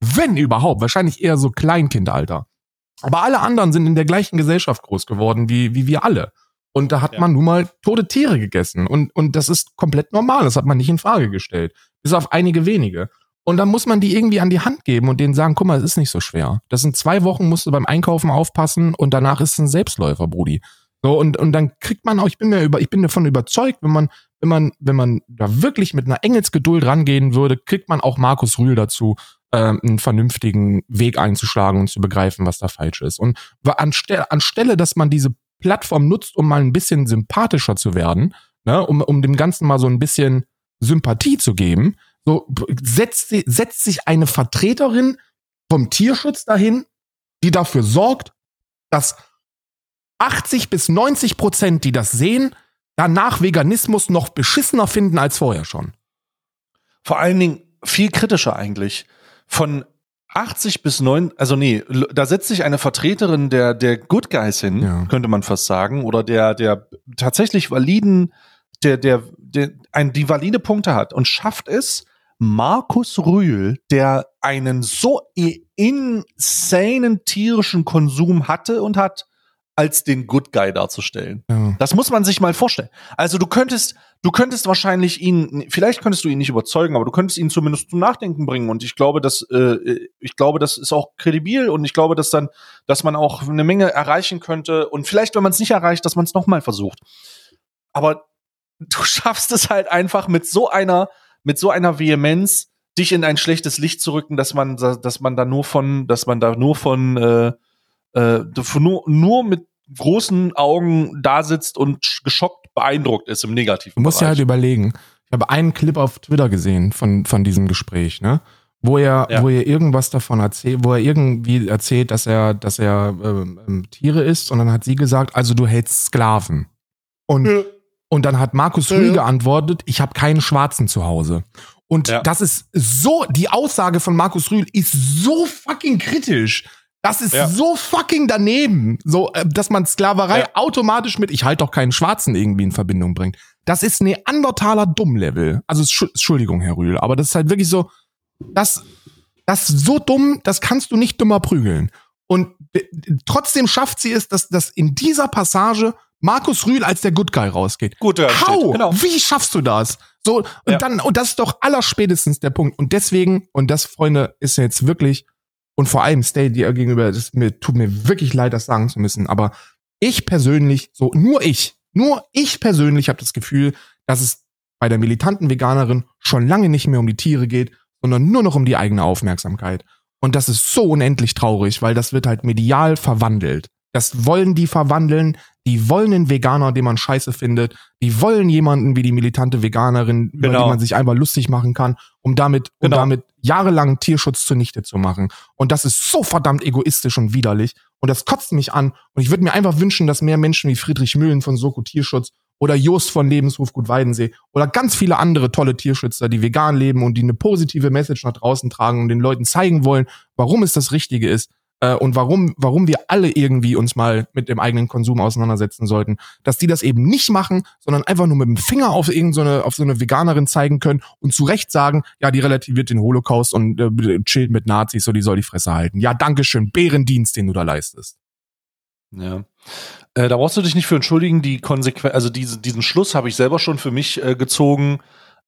Wenn überhaupt. Wahrscheinlich eher so Kleinkindalter. Aber alle anderen sind in der gleichen Gesellschaft groß geworden wie, wie wir alle. Und da hat Ja. man nun mal tote Tiere gegessen. Und, und das ist komplett normal. Das hat man nicht in Frage gestellt. Bis auf einige wenige. Und dann muss man die irgendwie an die Hand geben und denen sagen, guck mal, es ist nicht so schwer. Das sind zwei Wochen, musst du beim Einkaufen aufpassen und danach ist es ein Selbstläufer, Brudi. So, und, und dann kriegt man auch, ich bin mir über, ich bin davon überzeugt, wenn man, wenn man, wenn man da wirklich mit einer Engelsgeduld rangehen würde, kriegt man auch Markus Rühl dazu, ähm, einen vernünftigen Weg einzuschlagen und zu begreifen, was da falsch ist. Und anstelle, anstelle, dass man diese Plattform nutzt, um mal ein bisschen sympathischer zu werden, ne, um, um dem Ganzen mal so ein bisschen Sympathie zu geben, so setzt, setzt sich eine Vertreterin vom Tierschutz dahin, die dafür sorgt, dass 80 bis 90 Prozent, die das sehen, danach Veganismus noch beschissener finden als vorher schon. Vor allen Dingen viel kritischer eigentlich. Von 80 bis 9, also nee, da setzt sich eine Vertreterin der, der Good Guys hin, Ja. könnte man fast sagen, oder der, der tatsächlich validen, der, der, der ein, die valide Punkte hat und schafft es, Markus Rühl, der einen so insanen tierischen Konsum hatte und hat, als den Good Guy darzustellen. Ja. Das muss man sich mal vorstellen. Also du könntest, du könntest wahrscheinlich ihn, vielleicht könntest du ihn nicht überzeugen, aber du könntest ihn zumindest zum Nachdenken bringen. Und ich glaube, dass, äh, ich glaube, das ist auch kredibil und ich glaube, dass dann, dass man auch eine Menge erreichen könnte. Und vielleicht, wenn man es nicht erreicht, dass man es nochmal versucht. Aber du schaffst es halt einfach mit so einer, mit so einer Vehemenz, dich in ein schlechtes Licht zu rücken, dass man, dass man da nur von, dass man da nur von, äh, äh, nur, nur mit großen Augen da sitzt und sch- geschockt beeindruckt ist im negativen Du musst ja halt überlegen. Ich habe einen Clip auf Twitter gesehen von, von diesem Gespräch, ne? Wo er, Ja. wo er irgendwas davon erzählt, wo er irgendwie erzählt, dass er, dass er ähm, ähm, Tiere isst und dann hat sie gesagt, also du hältst Sklaven. Und, Ja. Und dann hat Markus Rühl geantwortet, ich habe keinen Schwarzen zu Hause. Und Ja. das ist so, die Aussage von Markus Rühl ist so fucking kritisch. Das ist Ja. so fucking daneben, so, äh, dass man Sklaverei Ja. automatisch mit, ich halt doch keinen Schwarzen irgendwie in Verbindung bringt. Das ist Neandertaler Dummlevel. Also Schu- Entschuldigung, Herr Rühl, aber das ist halt wirklich so, das, das ist so dumm, das kannst du nicht dümmer prügeln. Und d- trotzdem schafft sie es, dass, dass in dieser Passage Markus Rühl als der Good Guy rausgeht. Gut, How? genau. Wie schaffst du das? So, und Ja. dann, und das ist doch allerspätestens der Punkt. Und deswegen, und das, Freunde, ist jetzt wirklich, und vor allem Stay dir gegenüber, das mir, tut mir wirklich leid, das sagen zu müssen, aber ich persönlich, so, nur ich, nur ich persönlich habe das Gefühl, dass es bei der militanten Veganerin schon lange nicht mehr um die Tiere geht, sondern nur noch um die eigene Aufmerksamkeit. Und das ist so unendlich traurig, weil das wird halt medial verwandelt. Das wollen die verwandeln. Die wollen einen Veganer, den man scheiße findet. Die wollen jemanden wie die militante Veganerin, über Genau. die man sich einfach lustig machen kann, um damit, um Genau. damit jahrelang Tierschutz zunichte zu machen. Und das ist so verdammt egoistisch und widerlich. Und das kotzt mich an. Und ich würde mir einfach wünschen, dass mehr Menschen wie Friedrich Mühlen von Soko Tierschutz oder Just von Lebenshof Gut Weidensee oder ganz viele andere tolle Tierschützer, die vegan leben und die eine positive Message nach draußen tragen und den Leuten zeigen wollen, warum es das Richtige ist äh, und warum, warum wir alle irgendwie uns mal mit dem eigenen Konsum auseinandersetzen sollten, dass die das eben nicht machen, sondern einfach nur mit dem Finger auf irgendeine, auf so eine Veganerin zeigen können und zu Recht sagen, ja, die relativiert den Holocaust und äh, chillt mit Nazis, so die soll die Fresse halten. Ja, Dankeschön, Bärendienst, den du da leistest. Ja. Äh, da brauchst du dich nicht für entschuldigen. Die Konsequenz, also diese, diesen Schluss habe ich selber schon für mich äh, gezogen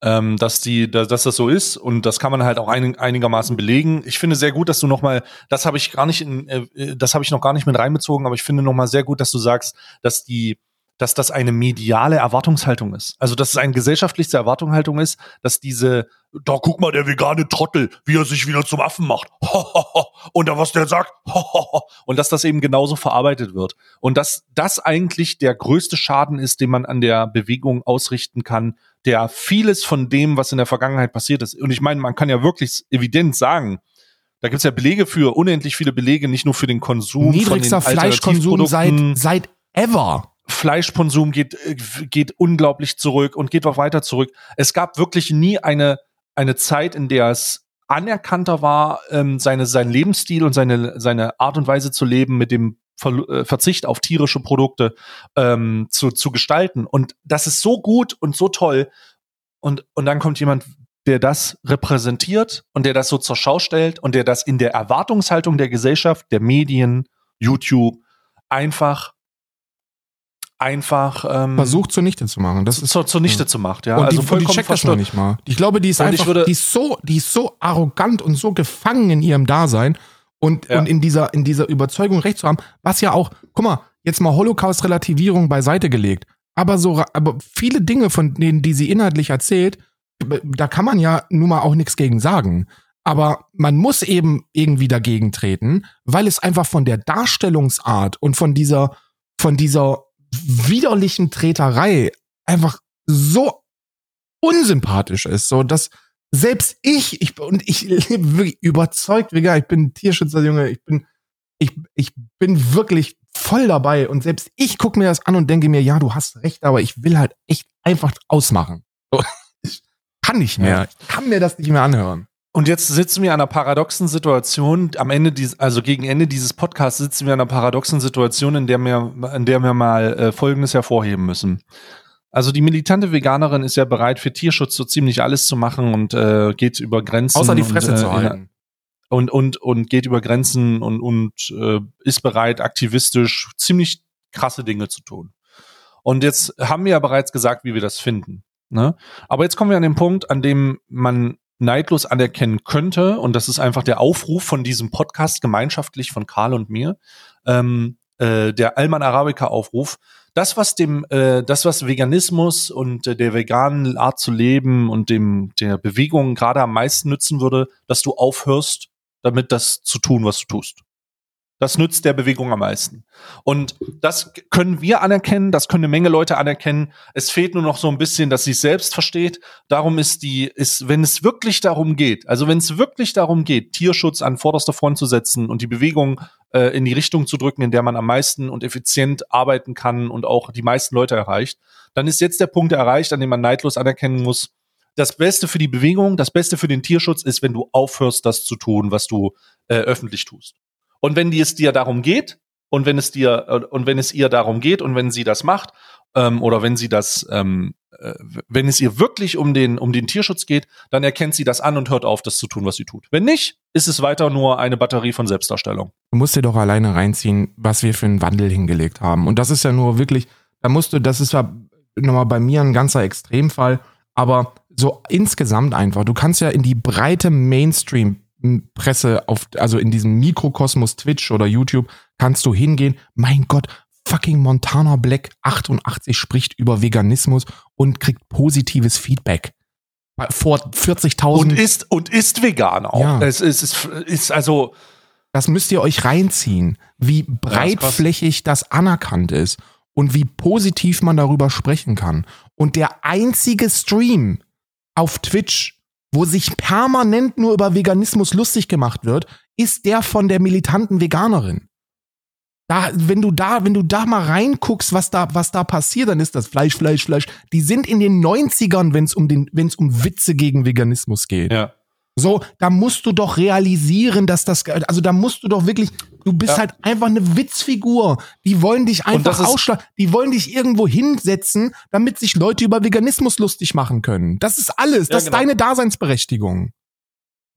ähm, dass die, dass, das so ist und das kann man halt auch ein, einigermaßen belegen. Ich finde sehr gut, dass du noch mal, das habe ich gar nicht, in, äh, das habe ich noch gar nicht mit reinbezogen, aber ich finde noch mal sehr gut, dass du sagst, dass die dass das eine mediale Erwartungshaltung ist. Also, dass es eine gesellschaftlichste Erwartungshaltung ist, dass diese, da guck mal, der vegane Trottel, wie er sich wieder zum Affen macht. Und da was der sagt. Und dass das eben genauso verarbeitet wird. Und dass das eigentlich der größte Schaden ist, den man an der Bewegung ausrichten kann, der vieles von dem, was in der Vergangenheit passiert ist. Und ich meine, man kann ja wirklich evident sagen, da gibt's ja Belege für, unendlich viele Belege, nicht nur für den Konsum. Niedrigster Fleischkonsum seit, seit ever. Fleischkonsum geht, äh, geht unglaublich zurück und geht auch weiter zurück. Es gab wirklich nie eine, eine Zeit, in der es anerkannter war, ähm, seine, sein Lebensstil und seine, seine Art und Weise zu leben mit dem Ver äh, Verzicht auf tierische Produkte ähm, zu, zu gestalten. Und das ist so gut und so toll. Und, und dann kommt jemand, der das repräsentiert und der das so zur Schau stellt und der das in der Erwartungshaltung der Gesellschaft, der Medien, YouTube einfach einfach ähm, versucht zunichte zu machen. Das ist zur, zunichte ja. zu macht, ja. Und also die, vollkommen die checkt das noch nicht mal. Ich glaube, die ist und einfach, würde, die ist so, die ist so arrogant und so gefangen in ihrem Dasein und ja. und in dieser in dieser Überzeugung recht zu haben, was ja auch, guck mal, jetzt mal Holocaust-Relativierung beiseite gelegt, aber so, aber viele Dinge von denen, die sie inhaltlich erzählt, da kann man ja nun mal auch nichts gegen sagen. Aber man muss eben irgendwie dagegen treten, weil es einfach von der Darstellungsart und von dieser, von dieser widerlichen Treterei einfach so unsympathisch ist, so dass selbst ich, ich und ich lebe wirklich überzeugt, vegan, ich bin Tierschützerjunge, ich bin ich, ich bin wirklich voll dabei und selbst ich gucke mir das an und denke mir, ja, du hast recht, aber ich will halt echt einfach ausmachen. So, ich kann nicht mehr, ich kann mir das nicht mehr anhören. Und jetzt sitzen wir an einer paradoxen Situation. Am Ende dieses, also gegen Ende dieses Podcasts sitzen wir an einer paradoxen Situation, in der wir, in der wir mal äh, Folgendes hervorheben müssen. Also die militante Veganerin ist ja bereit für Tierschutz so ziemlich alles zu machen und äh, geht über Grenzen. Außer die Fresse und, äh, zu halten. Und, und, und geht über Grenzen und, und äh, ist bereit, aktivistisch ziemlich krasse Dinge zu tun. Und jetzt haben wir ja bereits gesagt, wie wir das finden. Ne? Aber jetzt kommen wir an den Punkt, an dem man neidlos anerkennen könnte, und das ist einfach der Aufruf von diesem Podcast gemeinschaftlich von Karl und mir, ähm, äh, der Alman Arabica Aufruf, das was dem, äh, das was Veganismus und äh, der veganen Art zu leben und dem der Bewegung gerade am meisten nützen würde, dass du aufhörst, damit das zu tun, was du tust. Das nützt der Bewegung am meisten. Und das können wir anerkennen, das können eine Menge Leute anerkennen. Es fehlt nur noch so ein bisschen, dass sie es selbst versteht. Darum ist die, ist, wenn es wirklich darum geht, also wenn es wirklich darum geht, Tierschutz an vorderster Front zu setzen und die Bewegung äh, in die Richtung zu drücken, in der man am meisten und effizient arbeiten kann und auch die meisten Leute erreicht, dann ist jetzt der Punkt erreicht, an dem man neidlos anerkennen muss, das Beste für die Bewegung, das Beste für den Tierschutz ist, wenn du aufhörst, das zu tun, was du äh, öffentlich tust. Und wenn die es dir darum geht, und wenn es dir, und wenn es ihr darum geht und wenn sie das macht, ähm, oder wenn sie das, ähm, äh, wenn es ihr wirklich um den, um den Tierschutz geht, dann erkennt sie das an und hört auf, das zu tun, was sie tut. Wenn nicht, ist es weiter nur eine Batterie von Selbstdarstellung. Du musst dir doch alleine reinziehen, was wir für einen Wandel hingelegt haben. Und das ist ja nur wirklich, da musst du, das ist ja nochmal bei mir ein ganzer Extremfall, aber so insgesamt einfach. Du kannst ja in die breite Mainstream Presse auf, also in diesem Mikrokosmos Twitch oder YouTube, kannst du hingehen. Mein Gott, fucking Montana Black 88 spricht über Veganismus und kriegt positives Feedback. Vor 40.000. Und ist, und ist vegan auch. Ja. Es ist, ist, ist also. Das müsst ihr euch reinziehen, wie breitflächig das anerkannt ist und wie positiv man darüber sprechen kann. Und der einzige Stream auf Twitch, wo sich permanent nur über Veganismus lustig gemacht wird, ist der von der militanten Veganerin. Da, wenn du da, wenn du da mal reinguckst, was da, was da passiert, dann ist das Fleisch, Fleisch, Fleisch. Die sind in den 90ern, wenn es um den, wenn es um Witze gegen Veganismus geht. Ja. So, da musst du doch realisieren, dass das, also da musst du doch wirklich, du bist Ja. halt einfach eine Witzfigur. Die wollen dich einfach ausschlagen, die wollen dich irgendwo hinsetzen, damit sich Leute über Veganismus lustig machen können. Das ist alles, Ja, das genau. ist deine Daseinsberechtigung.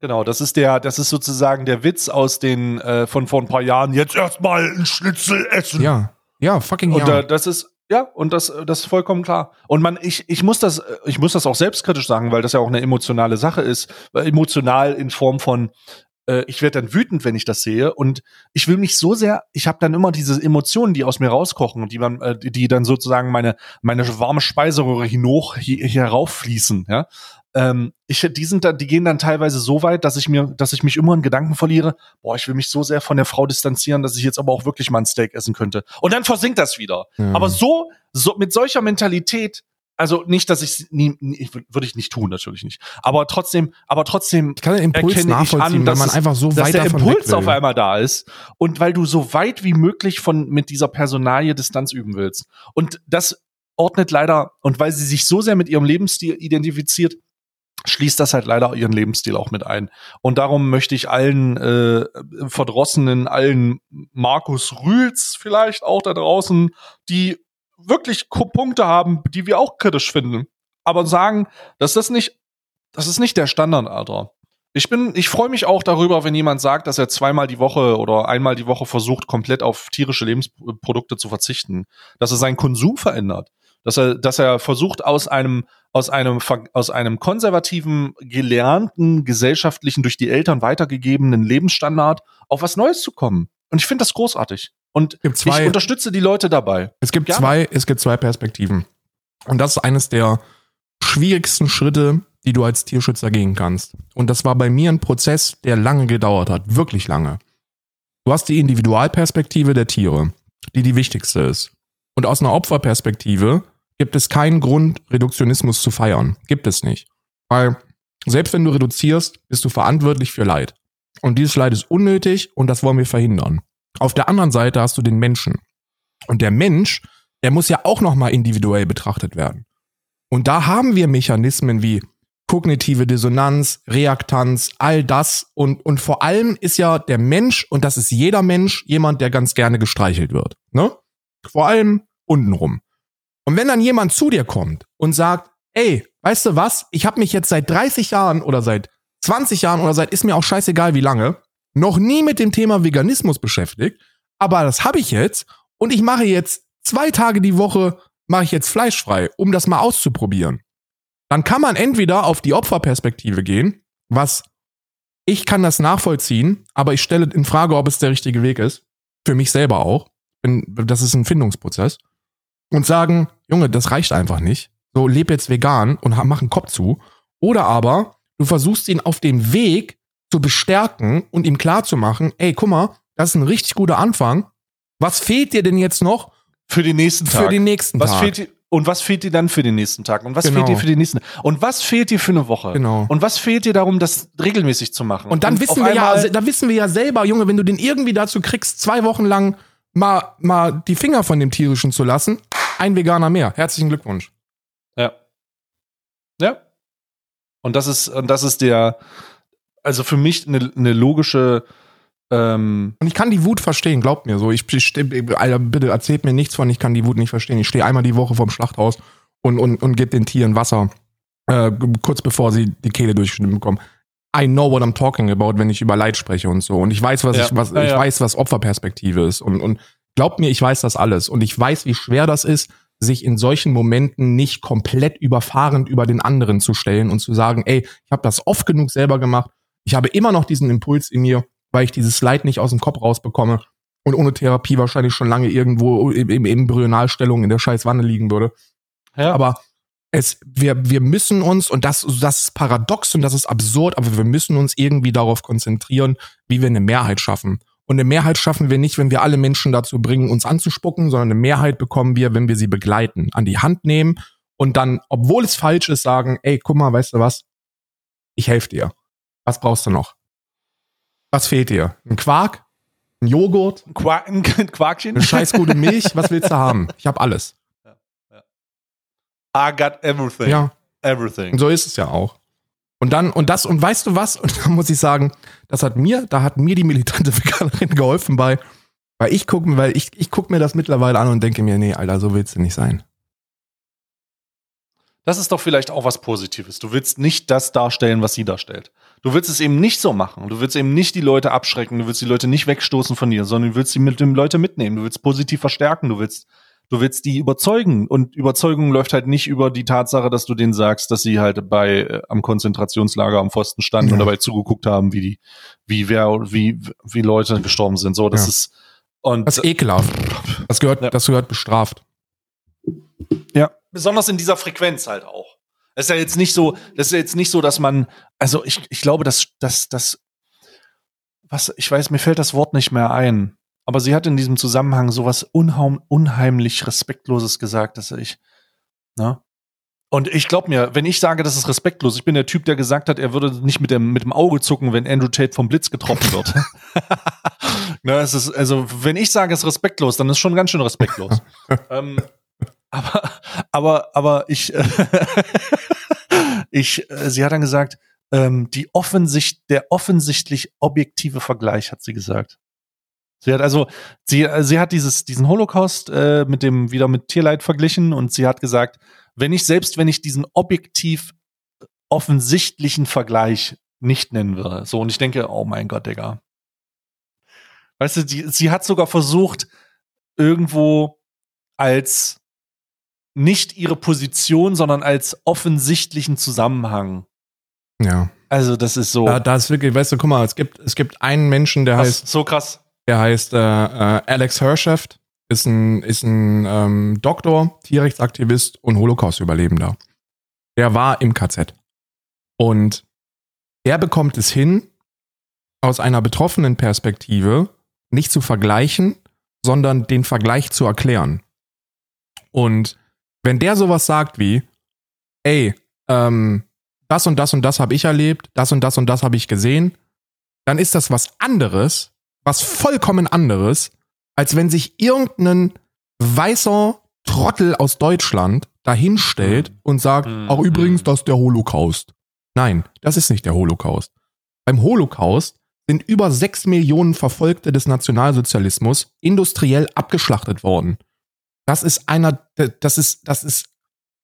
Genau, das ist der, das ist sozusagen der Witz aus den äh, von vor ein paar Jahren. Jetzt erstmal ein Schnitzel essen. Ja, ja, fucking Und ja. äh, das ist ja und das das ist vollkommen klar. Und man ich ich muss das ich muss das auch selbstkritisch sagen, weil das ja auch eine emotionale Sache ist, Weil emotional in Form von äh, ich werde dann wütend, wenn ich das sehe und ich will mich so sehr, ich habe dann immer diese Emotionen, die aus mir rauskochen und die man äh, die- dann sozusagen meine meine warme Speiseröhre hinauf hier, hier rauffließen, ja. Ähm, ich, die sind dann, die gehen dann teilweise so weit, dass ich mir, dass ich mich immer in Gedanken verliere, boah, ich will mich so sehr von der Frau distanzieren, dass ich jetzt aber auch wirklich mal ein Steak essen könnte. Und dann versinkt das wieder. Ja. Aber so, so mit solcher Mentalität, also nicht, dass ich nie, nie würde ich nicht tun, natürlich nicht. Aber trotzdem, aber trotzdem ich kann den Impuls erkenne ich nachvollziehen, an, dass man es- einfach so dass weit der Impuls auf einmal da ist und weil du so weit wie möglich von mit dieser Personalie Distanz üben willst. Und das ordnet leider und weil sie sich so sehr mit ihrem Lebensstil identifiziert, schließt das halt leider ihren Lebensstil auch mit ein. Und darum möchte ich allen äh, Verdrossenen, allen Markus Rühls vielleicht auch da draußen, die wirklich Punkte haben, die wir auch kritisch finden, aber sagen, dass das nicht, das ist nicht der Standard, Alter. Ich bin, ich freue mich auch darüber, wenn jemand sagt, dass er zweimal die Woche oder einmal die Woche versucht, komplett auf tierische Lebensprodukte zu verzichten, dass er seinen Konsum verändert, dass er, dass er versucht, aus einem, aus einem, aus einem konservativen, gelernten, gesellschaftlichen, durch die Eltern weitergegebenen Lebensstandard auf was Neues zu kommen. Und ich finde das großartig. Und zwei- ich unterstütze die Leute dabei. Es gibt Gerne. zwei, es gibt zwei Perspektiven. Und das ist eines der schwierigsten Schritte, die du als Tierschützer gehen kannst. Und das war bei mir ein Prozess, der lange gedauert hat, wirklich lange. Du hast die Individualperspektive der Tiere, die die wichtigste ist. Und aus einer Opferperspektive gibt es keinen Grund, Reduktionismus zu feiern. Gibt es nicht. Weil selbst wenn du reduzierst, bist du verantwortlich für Leid. Und dieses Leid ist unnötig und das wollen wir verhindern. Auf der anderen Seite hast du den Menschen. Und der Mensch, der muss ja auch nochmal individuell betrachtet werden. Und da haben wir Mechanismen wie kognitive Dissonanz, Reaktanz, all das. Und, und vor allem ist ja der Mensch, und das ist jeder Mensch, jemand, der ganz gerne gestreichelt wird. Ne? Vor allem untenrum. Und wenn dann jemand zu dir kommt und sagt, ey, weißt du was, ich habe mich jetzt seit 30 Jahren oder seit 20 Jahren oder seit, ist mir auch scheißegal wie lange, noch nie mit dem Thema Veganismus beschäftigt, aber das habe ich jetzt und ich mache jetzt zwei Tage die Woche, mache ich jetzt fleischfrei, um das mal auszuprobieren. Dann kann man entweder auf die Opferperspektive gehen, was ich kann das nachvollziehen, aber ich stelle in Frage, ob es der richtige Weg ist. Für mich selber auch. Das ist ein Findungsprozess. Und sagen, Junge, das reicht einfach nicht. So, leb jetzt vegan und mach einen Kopf zu. Oder aber, du versuchst ihn auf dem Weg zu bestärken und ihm klarzumachen, ey, guck mal, das ist ein richtig guter Anfang. Was fehlt dir denn jetzt noch Für den nächsten Tag. für den nächsten was Tag? fehlt dir, und was fehlt dir dann für den nächsten Tag? Und was Genau. fehlt dir für den nächsten? Und was fehlt dir für eine Woche? Genau. Und was fehlt dir darum, das regelmäßig zu machen? Und dann wissen auf wir ja, einmal- da wissen wir ja selber, Junge, wenn du den irgendwie dazu kriegst, zwei Wochen lang mal, mal die Finger von dem Tierischen zu lassen, ein Veganer mehr. Herzlichen Glückwunsch. Ja. Ja. Und das ist, und das ist der, also für mich eine, eine logische, ähm, Und ich kann die Wut verstehen, glaubt mir so. Ich, ich Alter, bitte erzählt mir nichts von, ich kann die Wut nicht verstehen. Ich stehe einmal die Woche vorm Schlachthaus und, und, und gebe den Tieren Wasser, äh, kurz bevor sie die Kehle durchgeschnitten bekommen. I know what I'm talking about, wenn ich über Leid spreche und so. Und ich weiß, was Ja. ich, was, Ja, ich ja. weiß, was Opferperspektive ist. Und, und glaubt mir, ich weiß das alles. Und ich weiß, wie schwer das ist, sich in solchen Momenten nicht komplett überfahrend über den anderen zu stellen und zu sagen, ey, ich habe das oft genug selber gemacht. Ich habe immer noch diesen Impuls in mir, weil ich dieses Leid nicht aus dem Kopf rausbekomme und ohne Therapie wahrscheinlich schon lange irgendwo im, im Embryonalstellung in der scheiß Wanne liegen würde. ja, Aber es, wir, wir müssen uns, und das, das ist paradox und das ist absurd, aber wir müssen uns irgendwie darauf konzentrieren, wie wir eine Mehrheit schaffen. Und eine Mehrheit schaffen wir nicht, wenn wir alle Menschen dazu bringen, uns anzuspucken, sondern eine Mehrheit bekommen wir, wenn wir sie begleiten, an die Hand nehmen und dann, obwohl es falsch ist, sagen, ey, guck mal, weißt du was? Ich helfe dir. Was brauchst du noch? Was fehlt dir? Ein Quark? ein Joghurt, Ein, Quark, ein Quarkchen. eine scheiß gute Milch. Was willst du haben? Ich habe alles. I got everything. Ja, Everything. und so ist es ja auch. Und dann, und das, und weißt du was? Und da muss ich sagen, das hat mir, da hat mir die militante Veganerin geholfen bei, weil ich gucke, weil ich, ich gucke mir das mittlerweile an und denke mir, nee, Alter, so willst du nicht sein. Das ist doch vielleicht auch was Positives. Du willst nicht das darstellen, was sie darstellt. Du willst es eben nicht so machen. Du willst eben nicht die Leute abschrecken. Du willst die Leute nicht wegstoßen von dir, sondern du willst sie mit den Leute mitnehmen. Du willst positiv verstärken. Du willst, du willst die überzeugen. Und Überzeugung läuft halt nicht über die Tatsache, dass du denen sagst, dass sie halt bei, äh, am Konzentrationslager am Pfosten standen Ja. und dabei zugeguckt haben, wie die, wie wer, wie, wie Leute gestorben sind. So, das Ja. ist, und Das ist ekelhaft. Das gehört, Ja. das gehört bestraft. Ja. Besonders in dieser Frequenz halt auch. Es ist ja jetzt nicht so, das ist ja jetzt nicht so, dass man, also ich, ich glaube, dass, dass, dass, was, ich weiß, mir fällt das Wort nicht mehr ein. Aber sie hat in diesem Zusammenhang sowas unheim, unheimlich Respektloses gesagt, dass ich, ne? Und ich glaube mir, wenn ich sage, das ist respektlos, ich bin der Typ, der gesagt hat, er würde nicht mit dem, mit dem Auge zucken, wenn Andrew Tate vom Blitz getroffen wird. ne, es ist, also, wenn ich sage, es ist respektlos, dann ist schon ganz schön respektlos. ähm, aber, aber, aber ich, äh, ich, äh, sie hat dann gesagt, ähm, die offensicht, der offensichtlich objektive Vergleich, hat sie gesagt. Sie hat also, sie, äh, sie hat dieses, diesen Holocaust äh, mit dem wieder mit Tierleid verglichen und sie hat gesagt, wenn ich selbst, wenn ich diesen objektiv offensichtlichen Vergleich nicht nennen würde, so und ich denke, oh mein Gott, Digga. Weißt du, die, sie hat sogar versucht, irgendwo als nicht ihre Position, sondern als offensichtlichen Zusammenhang. Ja. Also das ist so Da, da ist wirklich, weißt du, guck mal, es gibt, es gibt einen Menschen, der krass, heißt, so krass. Der heißt äh, äh, Alex Hersheft, ist ein, ist ein ähm, Doktor, Tierrechtsaktivist und Holocaust-Überlebender. Der war im KZ. Und der bekommt es hin, aus einer betroffenen Perspektive nicht zu vergleichen, sondern den Vergleich zu erklären. Und wenn der sowas sagt wie, ey, ähm, das und das und das habe ich erlebt, das und das und das habe ich gesehen, dann ist das was anderes, was vollkommen anderes, als wenn sich irgendein weißer Trottel aus Deutschland dahinstellt Mhm. und sagt, Mhm. auch übrigens, das ist der Holocaust. Nein, das ist nicht der Holocaust. Beim Holocaust sind über sechs Millionen Verfolgte des Nationalsozialismus industriell abgeschlachtet worden. Das ist einer, das ist, das ist,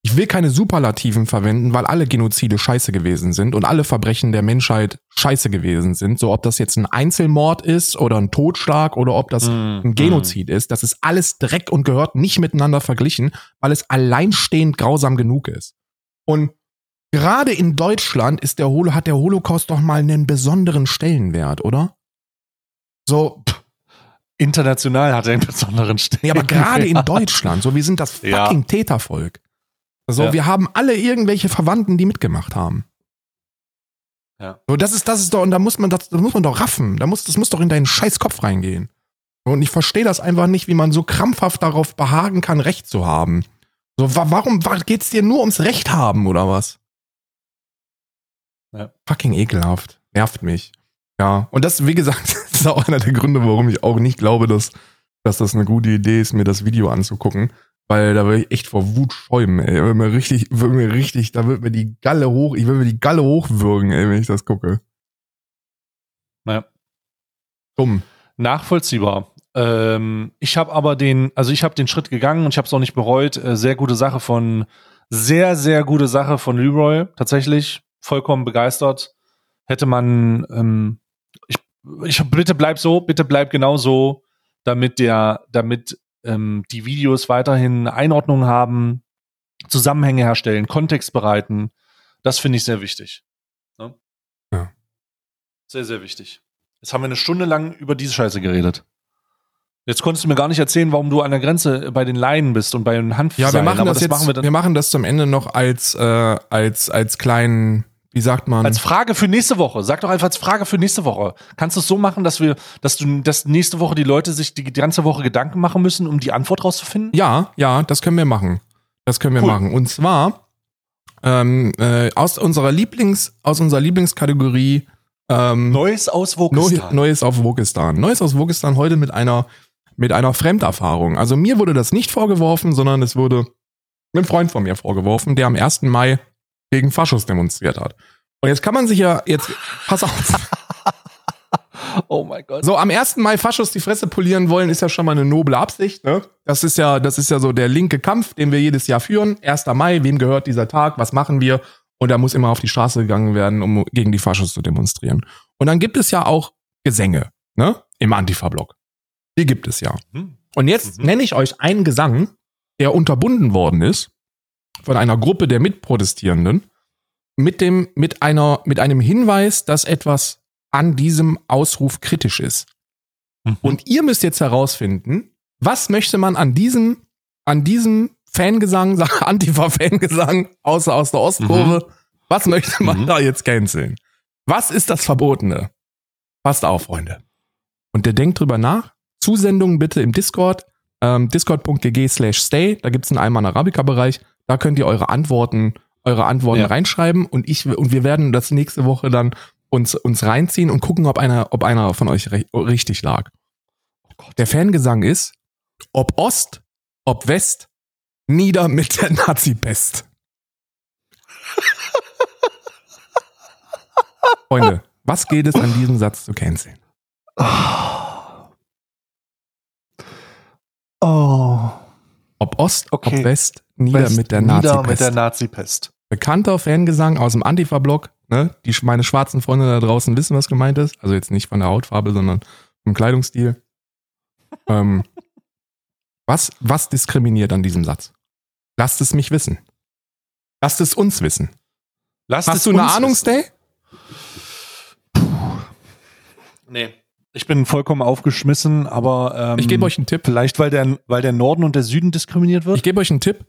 ich will keine Superlativen verwenden, weil alle Genozide scheiße gewesen sind und alle Verbrechen der Menschheit scheiße gewesen sind. So ob das jetzt ein Einzelmord ist oder ein Totschlag oder ob das Mhm. ein Genozid ist, das ist alles Dreck und gehört nicht miteinander verglichen, weil es alleinstehend grausam genug ist. Und gerade in Deutschland ist der Holo, hat der Holocaust doch mal einen besonderen Stellenwert, oder? So, International hat er einen besonderen Stellen. Nee, aber gerade in Deutschland, so wir sind das Ja. fucking Tätervolk. So, Ja. wir haben alle irgendwelche Verwandten, die mitgemacht haben. Ja. So, das ist, das ist doch, und da muss man, das, das muss man doch raffen. Da muss, das muss doch in deinen scheiß Kopf reingehen. Und ich verstehe das einfach nicht, wie man so krampfhaft darauf behagen kann, Recht zu haben. So, wa warum wa geht's dir nur ums Recht haben, oder was? Ja. Fucking ekelhaft. Nervt mich. Ja. Und das, wie gesagt, ist auch einer der Gründe, warum ich auch nicht glaube, dass, dass das eine gute Idee ist, mir das Video anzugucken. Weil da würde ich echt vor Wut schäumen, ey. Würde mir richtig, würde mir richtig, da wird mir die Galle hoch, ich würde mir die Galle hochwürgen, ey, wenn ich das gucke. Ja. Dumm. Nachvollziehbar. Ähm, ich habe aber den, also ich habe den Schritt gegangen und ich habe es auch nicht bereut. Äh, sehr gute Sache von, sehr, sehr gute Sache von Leroy. Tatsächlich vollkommen begeistert. Hätte man, ähm, ich, ich bitte bleib so, bitte bleib genau so, damit der, damit ähm, die Videos weiterhin Einordnung haben, Zusammenhänge herstellen, Kontext bereiten. Das finde ich sehr wichtig. Ne? Ja. Sehr, sehr wichtig. Jetzt haben wir eine Stunde lang über diese Scheiße geredet. Jetzt konntest du mir gar nicht erzählen, warum du an der Grenze bei den Leinen bist und bei den Hanfseilen. Ja, wir machen aber das, jetzt, machen wir wir machen das zum Ende noch als, äh, als, als kleinen, wie sagt man? als Frage für nächste Woche. Sag doch einfach als Frage für nächste Woche. Kannst du es so machen, dass wir, dass du, dass nächste Woche die Leute sich die ganze Woche Gedanken machen müssen, um die Antwort rauszufinden? Ja, ja, das können wir machen. Das können wir Cool. machen. Und zwar ähm, äh, aus unserer Lieblings, aus unserer Lieblingskategorie Ähm, Neues aus Wokistan. Neues auf Wokistan. Neues aus Wokistan heute mit einer, mit einer Fremderfahrung. Also mir wurde das nicht vorgeworfen, sondern es wurde einem Freund von mir vorgeworfen, der am 1. Mai gegen Faschos demonstriert hat. Und jetzt kann man sich ja, jetzt, pass auf, oh mein Gott. so am 1. Mai Faschos die Fresse polieren wollen, ist ja schon mal eine noble Absicht, ne? Das ist ja, das ist ja so der linke Kampf, den wir jedes Jahr führen. 1. Mai, wem gehört dieser Tag, was machen wir? Und da muss immer auf die Straße gegangen werden, um gegen die Faschos zu demonstrieren. Und dann gibt es ja auch Gesänge, ne? Im Antifa-Block. Die gibt es ja. Hm. Und jetzt Mhm. nenne ich euch einen Gesang, der unterbunden worden ist von einer Gruppe der Mitprotestierenden mit dem, mit einer, mit einem Hinweis, dass etwas an diesem Ausruf kritisch ist. Mhm. Und ihr müsst jetzt herausfinden, was möchte man an diesem, an diesem Fangesang, Antifa-Fangesang, außer aus der Ostkurve, was möchte man Mhm. da jetzt canceln? Was ist das Verbotene? Passt auf, Freunde. Und der denkt drüber nach. Zusendungen bitte im Discord, ähm, discord.gg slash stay, da gibt's einen Alman Arabica-Bereich, da könnt ihr eure Antworten, eure Antworten Ja. reinschreiben und ich, und wir werden das nächste Woche dann uns, uns reinziehen und gucken, ob einer, ob einer von euch richtig lag. Der Fangesang ist, ob Ost, ob West, nieder mit der Nazi-Pest. Freunde, was geht es an diesem Satz zu canceln? Oh. Ob Ost, Okay. ob West, nieder West, mit der nieder Nazi-Pest. mit der Nazi-Pest. Bekannter Fangesang aus dem Antifa-Block. Ne? Die, meine schwarzen Freunde da draußen wissen, was gemeint ist. Also jetzt nicht von der Hautfarbe, sondern vom Kleidungsstil. ähm, was, was diskriminiert an diesem Satz? Lasst es mich wissen. Lasst es uns wissen. Lasst Hast es du eine Ahnung. Stay? Nee. Ich bin vollkommen aufgeschmissen, aber ähm, Ich gebe euch einen Tipp. vielleicht, weil der, weil der Norden und der Süden diskriminiert wird. Ich gebe euch einen Tipp.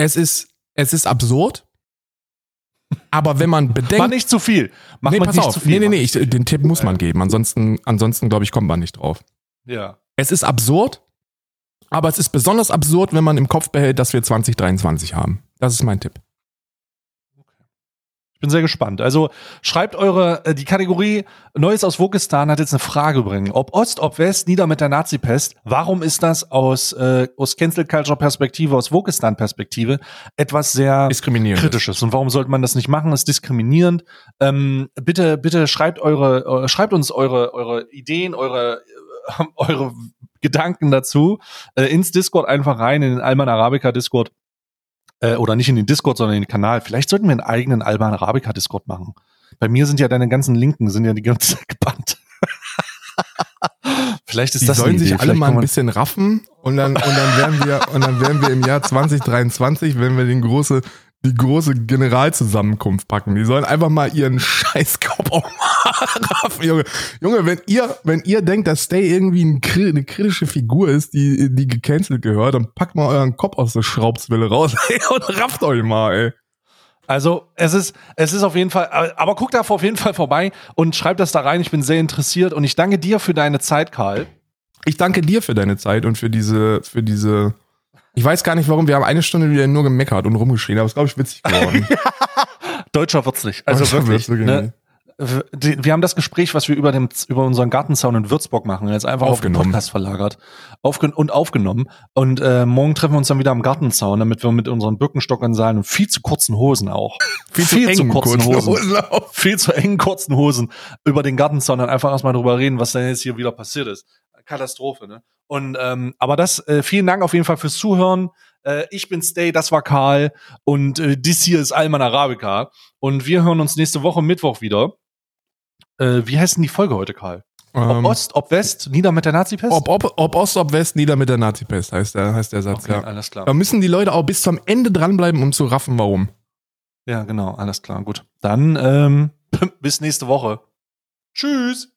Es ist, es ist absurd. Aber wenn man bedenkt, Mach nicht zu viel. Mach nee, pass nicht auf. zu viel. nee, nee, nee, ich, den Tipp muss man geben. Ansonsten, ansonsten glaube ich, kommt man nicht drauf. Ja. Es ist absurd, aber es ist besonders absurd, wenn man im Kopf behält, dass wir 2023 haben. Das ist mein Tipp. Ich bin sehr gespannt. Also schreibt eure, äh, die Kategorie Neues aus Wokistan hat jetzt eine Frage bringen. Ob Ost, ob West, nieder mit der Nazi-Pest. Warum ist das aus, äh, aus Cancel Culture Perspektive, aus Wokistan Perspektive etwas sehr Diskriminierend. kritisches? Und warum sollte man das nicht machen? Das ist diskriminierend. Ähm, bitte, bitte schreibt eure, äh, schreibt uns eure, eure Ideen, eure, äh, eure Gedanken dazu äh, ins Discord einfach rein, in den Alman Arabica Discord. Äh, oder nicht in den Discord, sondern in den Kanal. Vielleicht sollten wir einen eigenen Alban Arabica Discord machen. Bei mir sind ja deine ganzen Linken, sind ja die ganze Zeit gebannt. Vielleicht ist Die das sollen sich alle Vielleicht mal ein bisschen raffen und dann, und dann werden wir, und dann werden wir im Jahr 2023, wenn wir den große, die große Generalzusammenkunft packen. Die sollen einfach mal ihren Scheißkopf raffen, Junge. Junge, wenn ihr, wenn ihr denkt, dass Stay irgendwie ein, eine kritische Figur ist, die, die gecancelt gehört, dann packt mal euren Kopf aus der Schraubzwille raus ey, und rafft euch mal, ey. Also es ist, es ist auf jeden Fall, aber guckt da auf jeden Fall vorbei und schreibt das da rein. Ich bin sehr interessiert und ich danke dir für deine Zeit, Karl. Ich danke dir für deine Zeit und für diese, für diese. Ich weiß gar nicht, warum wir haben eine Stunde wieder nur gemeckert und rumgeschrien, aber es ist, glaube ich, witzig geworden. Deutscher wird's nicht. Also Deutscher wirklich. wirklich ne? Wir haben das Gespräch, was wir über, dem, über unseren Gartenzaun in Würzburg machen, jetzt einfach auf den Aufgenommen. Podcast verlagert Aufgen und aufgenommen. Und äh, morgen treffen wir uns dann wieder am Gartenzaun, damit wir mit unseren Birkenstockern und viel zu kurzen Hosen auch. engen kurzen Hosen. auf. viel zu engen kurzen Hosen über den Gartenzaun dann einfach erstmal drüber reden, was denn jetzt hier wieder passiert ist. Katastrophe, ne? Und ähm, aber das, äh, vielen Dank auf jeden Fall fürs Zuhören. Äh, ich bin Stay, das war Karl und äh, dies hier ist Alman Arabica. Und wir hören uns nächste Woche Mittwoch wieder. Äh, wie heißt denn die Folge heute, Karl? Ob Ähm, Ost, ob West, nieder mit der Nazi-Pest? ob, ob, ob Ost, ob West, nieder mit der Nazi-Pest, heißt der, heißt der Satz, Okay, ja. alles klar. Da müssen die Leute auch bis zum Ende dranbleiben, um zu raffen, warum. Ja, genau, alles klar, gut. Dann ähm, bis nächste Woche. Tschüss.